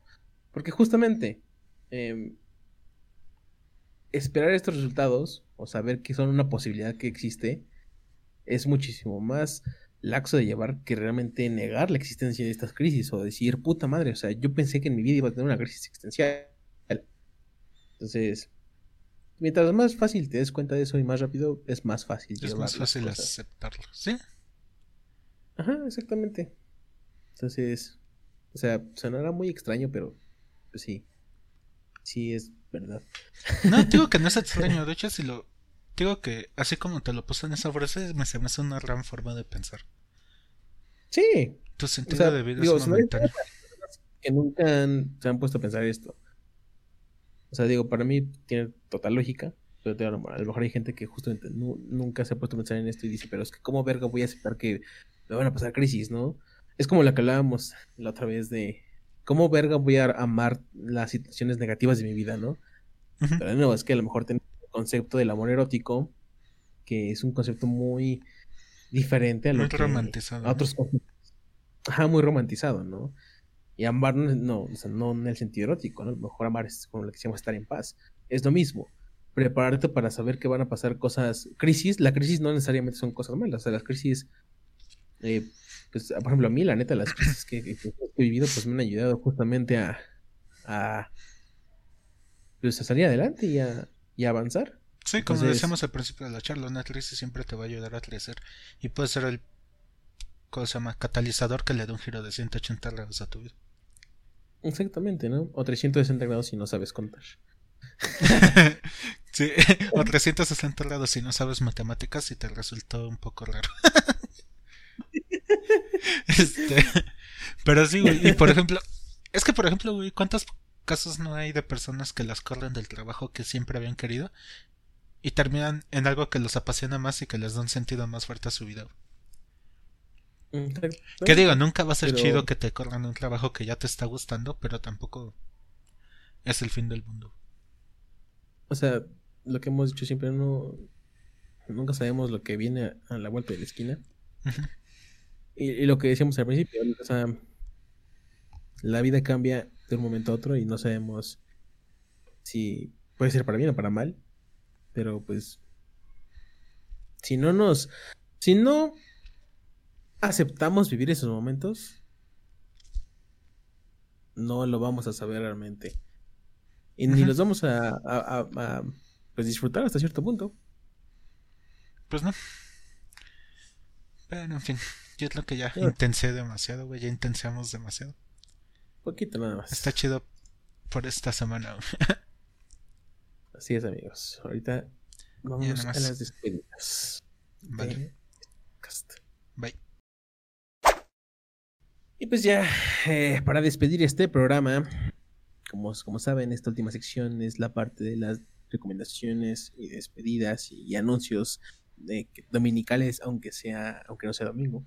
Porque justamente, eh, esperar estos resultados o saber que son una posibilidad que existe es muchísimo más laxo de llevar que realmente negar la existencia de estas crisis o decir, puta madre, o sea, yo pensé que en mi vida iba a tener una crisis existencial. Entonces, mientras más fácil te des cuenta de eso y más rápido, es más fácil. Es más fácil aceptarlo, ¿sí? Ajá, exactamente. Entonces, o sea, sonará muy extraño, pero pues sí, sí es verdad. No, digo que no es extraño, de hecho si lo digo que así como te lo puse en esa frase, me se me hace una gran forma de pensar. Sí. Tu sentido de vida es momentáneo. Que nunca se han puesto a pensar esto. O sea, digo, para mí tiene total lógica. Pero a lo mejor hay gente que justamente nunca se ha puesto a pensar en esto y dice, pero es que cómo verga voy a aceptar que me van a pasar crisis, ¿no? Es como la que hablábamos la otra vez de ¿cómo verga voy a amar las situaciones negativas de mi vida, no? Pero no, es que a lo mejor tenemos el concepto del amor erótico, que es un concepto muy diferente a lo muy romantizado. A otros Ajá, muy romantizado, ¿no? Y amar no, o sea, no en el sentido erótico, ¿no? A lo mejor amar es como lo que decíamos estar en paz. Es lo mismo. Prepararte para saber que van a pasar cosas. Crisis, la crisis no necesariamente son cosas malas. O sea, las crisis eh, pues, por ejemplo, a mí, la neta, las crisis que, he vivido, pues me han ayudado justamente a, a, pues, a salir adelante y a, y avanzar. Sí, como decíamos al principio de la charla, una crisis siempre te va a ayudar a crecer y puede ser el ¿cómo se llama? catalizador que le da un giro de 180 grados a tu vida. Exactamente, ¿no? O 360 grados si no sabes contar. sí, o 360 grados si no sabes matemáticas y te resultó un poco raro. Este, pero sí, güey. Y por ejemplo, es que por ejemplo, güey, ¿cuántos casos no hay de personas que las corren del trabajo que siempre habían querido y terminan en algo que los apasiona más y que les da un sentido más fuerte a su vida? ¿Qué digo? Nunca va a ser chido que te corran un trabajo que ya te está gustando, pero tampoco es el fin del mundo. O sea, lo que hemos dicho siempre, no nunca sabemos lo que viene a la vuelta de la esquina. Y, lo que decíamos al principio, o sea, la vida cambia de un momento a otro y no sabemos si puede ser para bien o para mal, pero pues si no nos, si no aceptamos vivir esos momentos, no lo vamos a saber realmente. Y ni los vamos a, a, pues disfrutar hasta cierto punto. Pues no. Pero en fin. Yo es lo que ya intensé demasiado, güey. Ya intenseamos demasiado. Poquito nada más. Está chido por esta semana. Así es, amigos. Ahorita vamos a las despedidas. Vale. Bye. Y pues ya, eh, para despedir este programa, como, como saben, esta última sección es la parte de las recomendaciones y despedidas y, anuncios de, dominicales, aunque sea, aunque no sea domingo.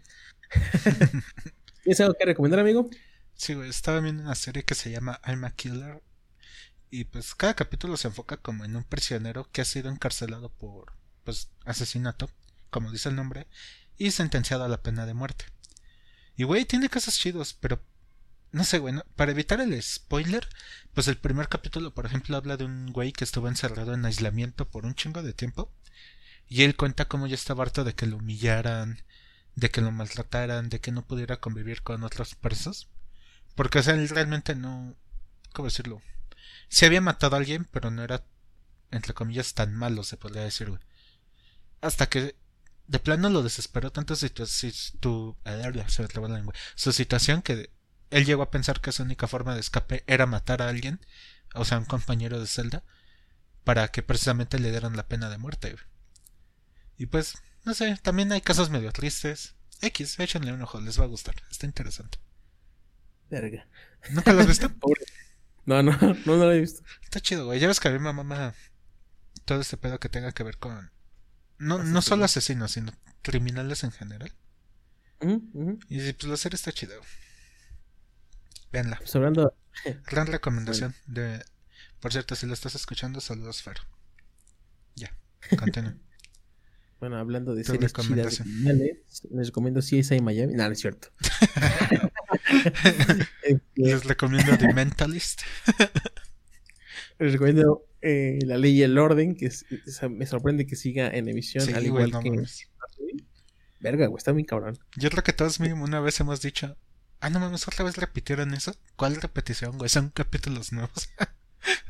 ¿Tienes algo que recomendar, amigo? Sí, güey, estaba viendo una serie que se llama I'm a Killer. Y pues cada capítulo se enfoca como en un prisionero que ha sido encarcelado por pues asesinato, como dice el nombre, y sentenciado a la pena de muerte. Y güey, tiene casos chidos, pero no sé, güey, para evitar el spoiler, pues el primer capítulo, por ejemplo, habla de un güey que estuvo encerrado en aislamiento por un chingo de tiempo. Y él cuenta cómo ya estaba harto de que lo humillaran, de que lo maltrataran, de que no pudiera convivir con otros presos. Porque, o sea, él realmente no. ¿Cómo decirlo? Se había matado a alguien, pero no era, entre comillas, tan malo, se podría decir. Hasta que de plano lo desesperó tanto su, se me la lengua, su situación que él llegó a pensar que su única forma de escape era matar a alguien, o sea, un compañero de celda, para que precisamente le dieran la pena de muerte. Y pues, no sé, también hay casos medio tristes. X, échenle un ojo, les va a gustar, está interesante. Verga. ¿Nunca lo has visto? no, no, no, no lo he visto. Está chido, güey. Ya ves que a mi mamá todo este pedo que tenga que ver con. No, no solo asesinos, sino criminales en general. Y pues la serie está chida. Veanla. Pues hablando... Gran recomendación. de Por cierto, si lo estás escuchando, saludos, Fer. Ya, continúa. Bueno, hablando de series chidas les recomiendo CSI Miami. No, no es cierto. Este, les recomiendo The Mentalist. les recomiendo eh, La Ley y el Orden, que me sorprende que siga en emisión, al igual que... Verga, güey, está muy cabrón. Yo creo que todos mismos una vez hemos dicho, Ah, no mames, otra vez repitieron eso. ¿Cuál repetición, güey? Son capítulos nuevos.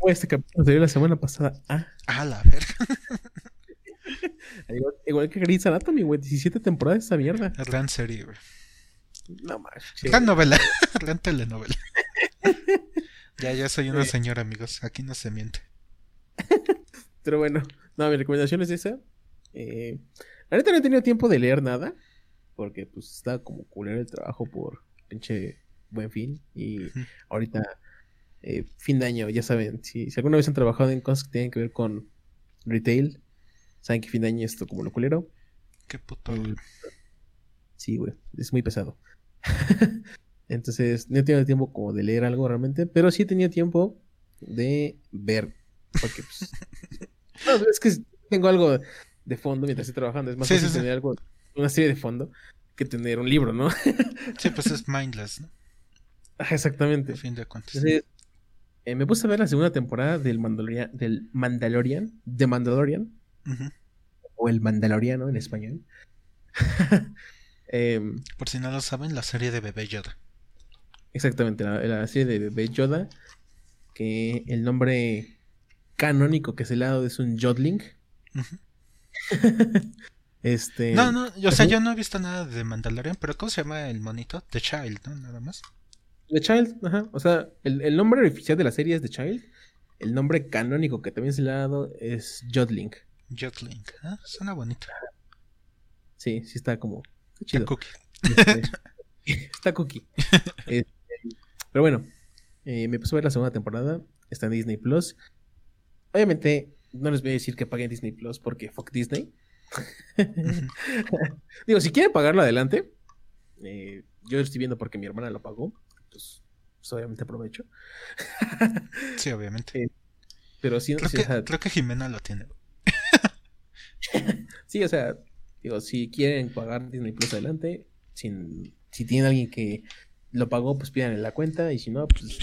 este capítulo salió la semana pasada. Ah, ah la verga. igual, que Grey's Anatomy, güey. 17 temporadas esa mierda. Gran serie, güey. No más. Gran novela. Gran telenovela. ya, ya soy una señora, amigos. Aquí no se miente. Pero bueno, no, mi recomendación es esa. Eh, neta no he tenido tiempo de leer nada. Porque pues está como culero el trabajo por pinche buen fin. Y ahorita, eh, fin de año, ya saben, si, si, alguna vez han trabajado en cosas que tienen que ver con retail, saben que fin de año es esto como lo culero. Qué puto. sí, güey, es muy pesado. Entonces, no he tenido tiempo como de leer algo realmente, pero sí he tenido tiempo de ver. Porque, pues, es que tengo algo de fondo mientras estoy trabajando. Es más fácil tener algo, una serie de fondo que tener un libro, ¿no? sí, pues es mindless, ¿no? Exactamente. A fin de cuentas. Eh, me puse a ver la segunda temporada del Mandalorian, del Mandalorian, de Mandalorian, o el Mandaloriano en español. Em, Por si no lo saben, la serie de Bebé Yoda. Exactamente, la, serie de Bebé Yoda, que el nombre canónico que es el lado es un Jodling. Este. No, no, o sea, yo no he visto nada de Mandalorian, pero ¿cómo se llama el monito? The Child, ¿no? Nada más. The Child, ajá. O sea, el, nombre oficial de la serie es The Child. El nombre canónico que también se le ha dado es Jodling. Jodling, ¿ah? Suena bonito. Sí, sí está como. Chido. Está cookie. Este, está cookie. Este, pero bueno, eh, me puse a ver la segunda temporada. Está en Disney Plus. Obviamente, no les voy a decir que paguen Disney Plus porque fuck Disney. Digo, si quieren pagarlo adelante, eh, yo estoy viendo porque mi hermana lo pagó, pues, pues obviamente aprovecho. sí, obviamente. Eh, pero sí, creo, que, creo que Jimena lo tiene. sí, o sea, digo, si quieren pagar Disney Plus adelante, sin, si tienen alguien que lo pagó, pues pidan en la cuenta, y si no, pues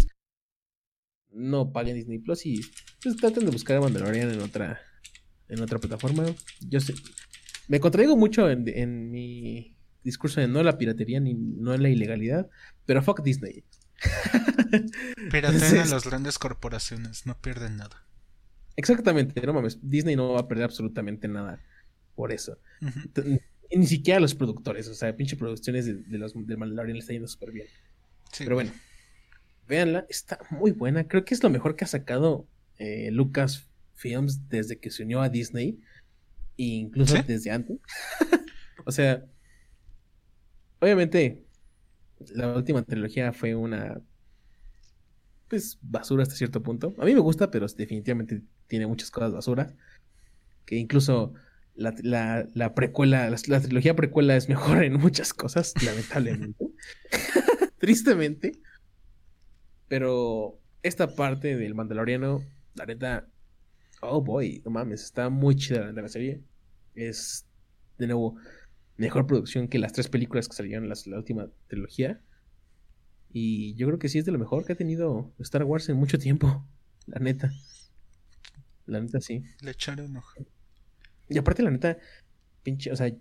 no paguen Disney Plus y pues traten de buscar a Mandalorian en otra en otra plataforma. Yo sé, me contradigo mucho en, mi discurso de no la piratería ni no la ilegalidad, pero fuck Disney. Piratean a las grandes corporaciones, no pierden nada. Exactamente, no mames, Disney no va a perder absolutamente nada por eso. Ni siquiera los productores, o sea, pinche producciones de, los de Mandalorian le está yendo súper bien. Pero bueno, véanla, está muy buena. Creo que es lo mejor que ha sacado eh, Lucas Films desde que se unió a Disney, e incluso desde antes. o sea, obviamente, la última trilogía fue una pues basura hasta cierto punto. A mí me gusta, pero definitivamente tiene muchas cosas basura. Que incluso la, la, precuela, la, trilogía precuela es mejor en muchas cosas, lamentablemente. Tristemente. Pero esta parte del Mandaloriano, la neta, oh boy, no mames, está muy chida la, la serie. Es, de nuevo, mejor producción que las tres películas que salieron en la última trilogía. Y yo creo que sí es de lo mejor que ha tenido Star Wars en mucho tiempo. La neta. La neta sí. Le echaron ojo. Y aparte, la neta, pinche, o sea,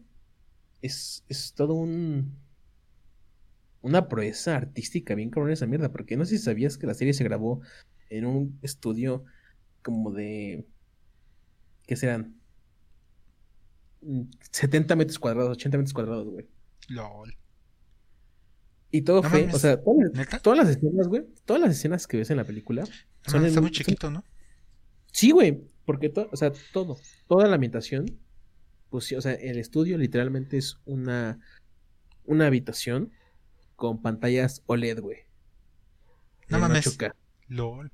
es, es todo un. Una proeza artística bien cabrón esa mierda. Porque no sé si sabías que la serie se grabó en un estudio como de. ¿Qué serán? 70 mm, metros cuadrados, 80 metros cuadrados, güey. LOL. Y todo fue, o sea, todas, las escenas, güey, todas las escenas que ves en la película son está muy chiquito, ¿no? Sí, güey, porque todo, o sea, todo, toda la ambientación, pues sí, o sea, el estudio literalmente es una una habitación con pantallas OLED, güey. No mames. LOL.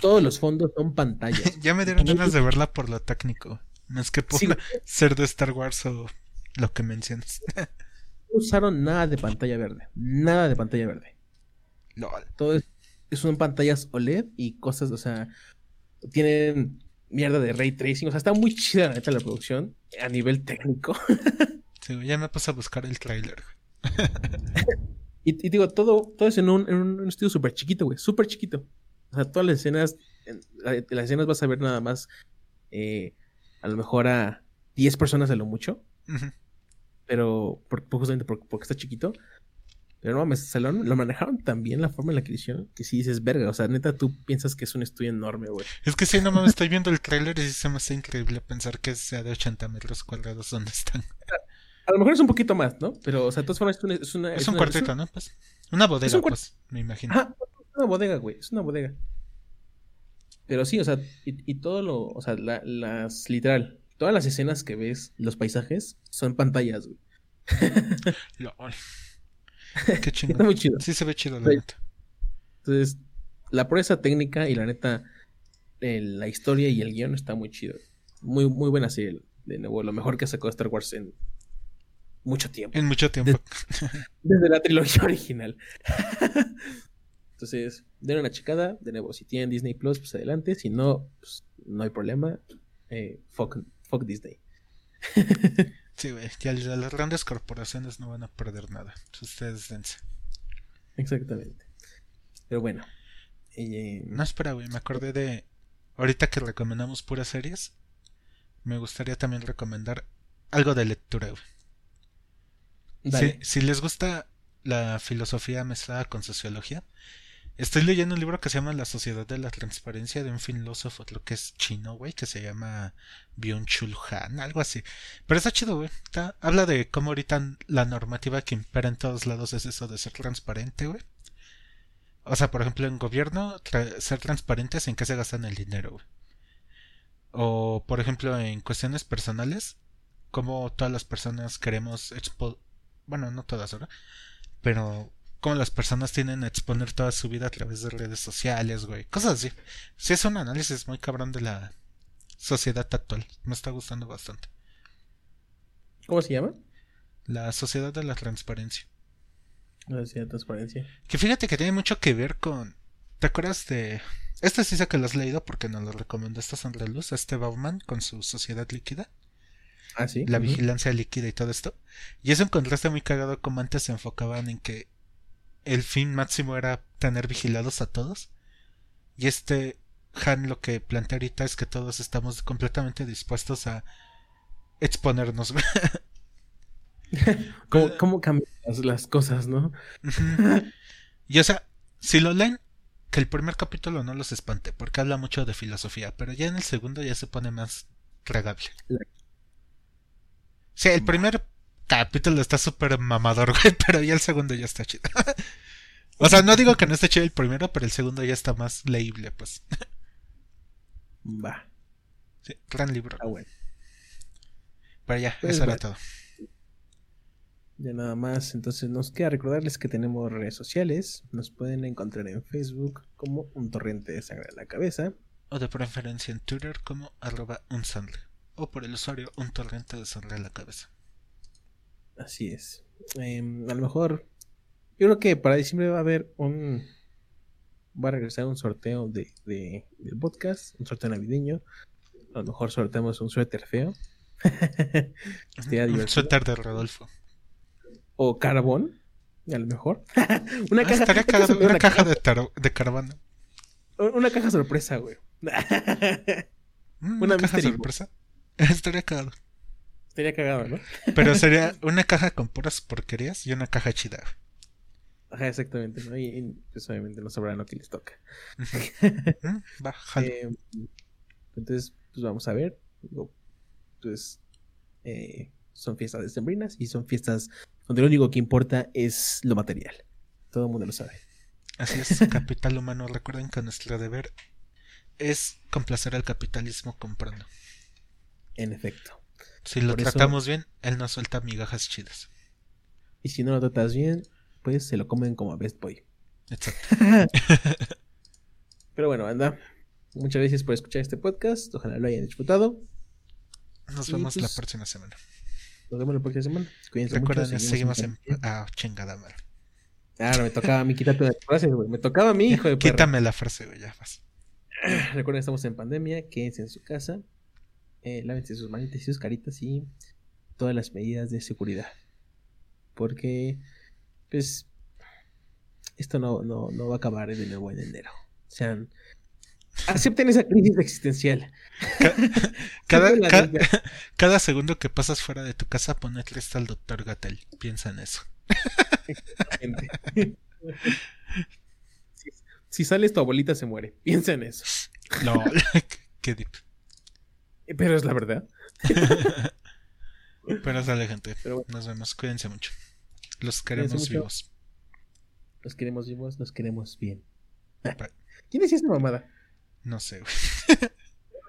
todos los fondos son pantallas. ya me dieron ganas de verla por lo técnico. No es que por ser de Star Wars o lo que mencionas. usaron nada de pantalla verde. Nada de pantalla verde. Todo es, son pantallas OLED y cosas, o sea, tienen mierda de ray tracing. O sea, está muy chida la neta la producción a nivel técnico. sí, ya me pasa a buscar el trailer. y, digo, todo, todo es en un, en un estudio súper chiquito, güey. Súper chiquito. O sea, todas las escenas, en, las escenas vas a ver nada más, eh, a lo mejor a 10 personas a lo mucho pero por, justamente porque, está chiquito. Pero no mames, lo, lo, manejaron tan bien la forma en la que hicieron que si dices verga. O sea, neta, tú piensas que es un estudio enorme, güey. Es que sí, no mames, estoy viendo el trailer y se me hace increíble pensar que sea de 80 metros cuadrados donde están. A, lo mejor es un poquito más, ¿no? Pero, o sea, de todas formas, es una. Es, un cuartito, ¿no? Pues, una bodega, pues, me imagino. Ah, es una bodega, güey. Es una bodega. Pero sí, o sea, y, todo lo. O sea, las. Literal, todas las escenas que ves, los paisajes, son pantallas, güey. Qué chido. Está muy chido. Sí se ve chido, la neta. Entonces, la prueba técnica y la neta, la historia y el guion está muy chido. Muy, muy buena serie. De nuevo, lo mejor que sacó Star Wars en mucho tiempo. En mucho tiempo. Desde, la trilogía original. Entonces, den una checada. De nuevo, si tienen Disney Plus, pues adelante. Si no, pues no hay problema. Eh, fuck, fuck Disney. Sí, güey, ya las grandes corporaciones no van a perder nada. Ustedes dense. Exactamente. Pero bueno. Eh, no, espera, güey, me acordé de... Ahorita que recomendamos puras series, me gustaría también recomendar algo de lectura, güey. Si, si les gusta la filosofía mezclada con sociología, Estoy leyendo un libro que se llama La Sociedad de la Transparencia de un filósofo, lo que es chino, güey, que se llama Byung-Chul Han, algo así. Pero está chido, güey. habla de cómo ahorita la normativa que impera en todos lados es eso de ser transparente, güey. O sea, por ejemplo, en gobierno, ser transparentes en qué se gastan el dinero, güey. O, por ejemplo, en cuestiones personales, como todas las personas queremos expo bueno, no todas, ¿verdad? Pero cómo las personas tienen a exponer toda su vida a través de redes sociales, güey. Cosas así. Sí, es un análisis muy cabrón de la sociedad actual. Me está gustando bastante. ¿Cómo se llama? La sociedad de la transparencia. La sociedad de la transparencia. Que fíjate que tiene mucho que ver con. ¿Te acuerdas de.? Este sí sé que lo has leído porque nos lo recomendó esta Sandra Luz, este Bauman con su sociedad líquida. Ah, sí. La vigilancia líquida y todo esto. Y es un contraste muy cagado como antes se enfocaban en que el fin máximo era tener vigilados a todos. Y este Han lo que plantea ahorita es que todos estamos completamente dispuestos a exponernos. ¿Cómo, ¿Cómo, cambian las cosas, no? y o sea, si lo leen, que el primer capítulo no los espante, porque habla mucho de filosofía, pero ya en el segundo ya se pone más regable. Sí, el primer capítulo está súper mamador, güey, pero ya el segundo ya está chido. o sea, no digo que no esté chido el primero, pero el segundo ya está más leíble, pues. Va. Sí, gran libro. Ah, bueno. Pero ya, pues eso era todo. Ya nada más, entonces nos queda recordarles que tenemos redes sociales. Nos pueden encontrar en Facebook como un torrente de sangre a la cabeza. O de preferencia en Twitter como arroba un O por el usuario un torrente de sangre a la cabeza. Así es. Em, a lo mejor, yo creo que para diciembre va a haber un... Va a regresar un sorteo de, de del podcast, un sorteo navideño. A lo mejor sorteamos un suéter feo. un suéter de Rodolfo o carbón, a lo mejor. una ah, caja, una, caja, de, de carbón. Una caja sorpresa, güey. Mm, una, caja sorpresa. Estaría cagado. Estaría cagado, ¿no? Pero sería una caja con puras porquerías y una caja chida. Ajá, exactamente, ¿no? Y, pues obviamente no sabrán lo que les toca. Mm, va, eh, entonces, pues vamos a ver. Pues eh, son fiestas decembrinas y son fiestas donde lo único que importa es lo material. Todo el mundo lo sabe. Así es, capital humano. Recuerden que nuestro deber es complacer al capitalismo comprando. En efecto. Si lo tratamos bien, él nos suelta migajas chidas. Y si no lo tratas bien, pues se lo comen como a Best Boy. Exacto. Pero bueno, anda. Muchas gracias por escuchar este podcast. Ojalá lo hayan disfrutado. Nos vemos la pues, próxima semana. Nos vemos la próxima semana. Cuídense Recuerden, mucho. Seguimos, en... Ah, chingada madre. Claro, me tocaba a mí, quítate las frases, güey. Me tocaba a mí, hijo de Quítame la frase, güey, ya vas. Recuerden, estamos en pandemia, quédense en su casa, eh, lávense sus manitas y sus caritas y todas las medidas de seguridad. Porque, pues, esto no, no, no va a acabar en el buen enero. O sea, acepten esa crisis existencial. Cada, segundo que pasas fuera de tu casa, ponete al doctor Gatel. Piensa en eso. si, sales, tu abuelita se muere. Piensa en eso. No, qué deep. Pero es la verdad. Pero sale, gente. Nos vemos. Cuídense mucho. Los queremos vivos. Los queremos vivos, los queremos bien. ¿Quién decía esta mamada? No sé, güey.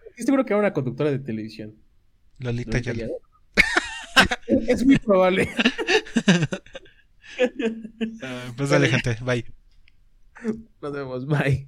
Estoy seguro que era una conductora de televisión. Lolita ya. es muy probable. Ah, pues dale, gente. Bye. Nos vemos. Bye.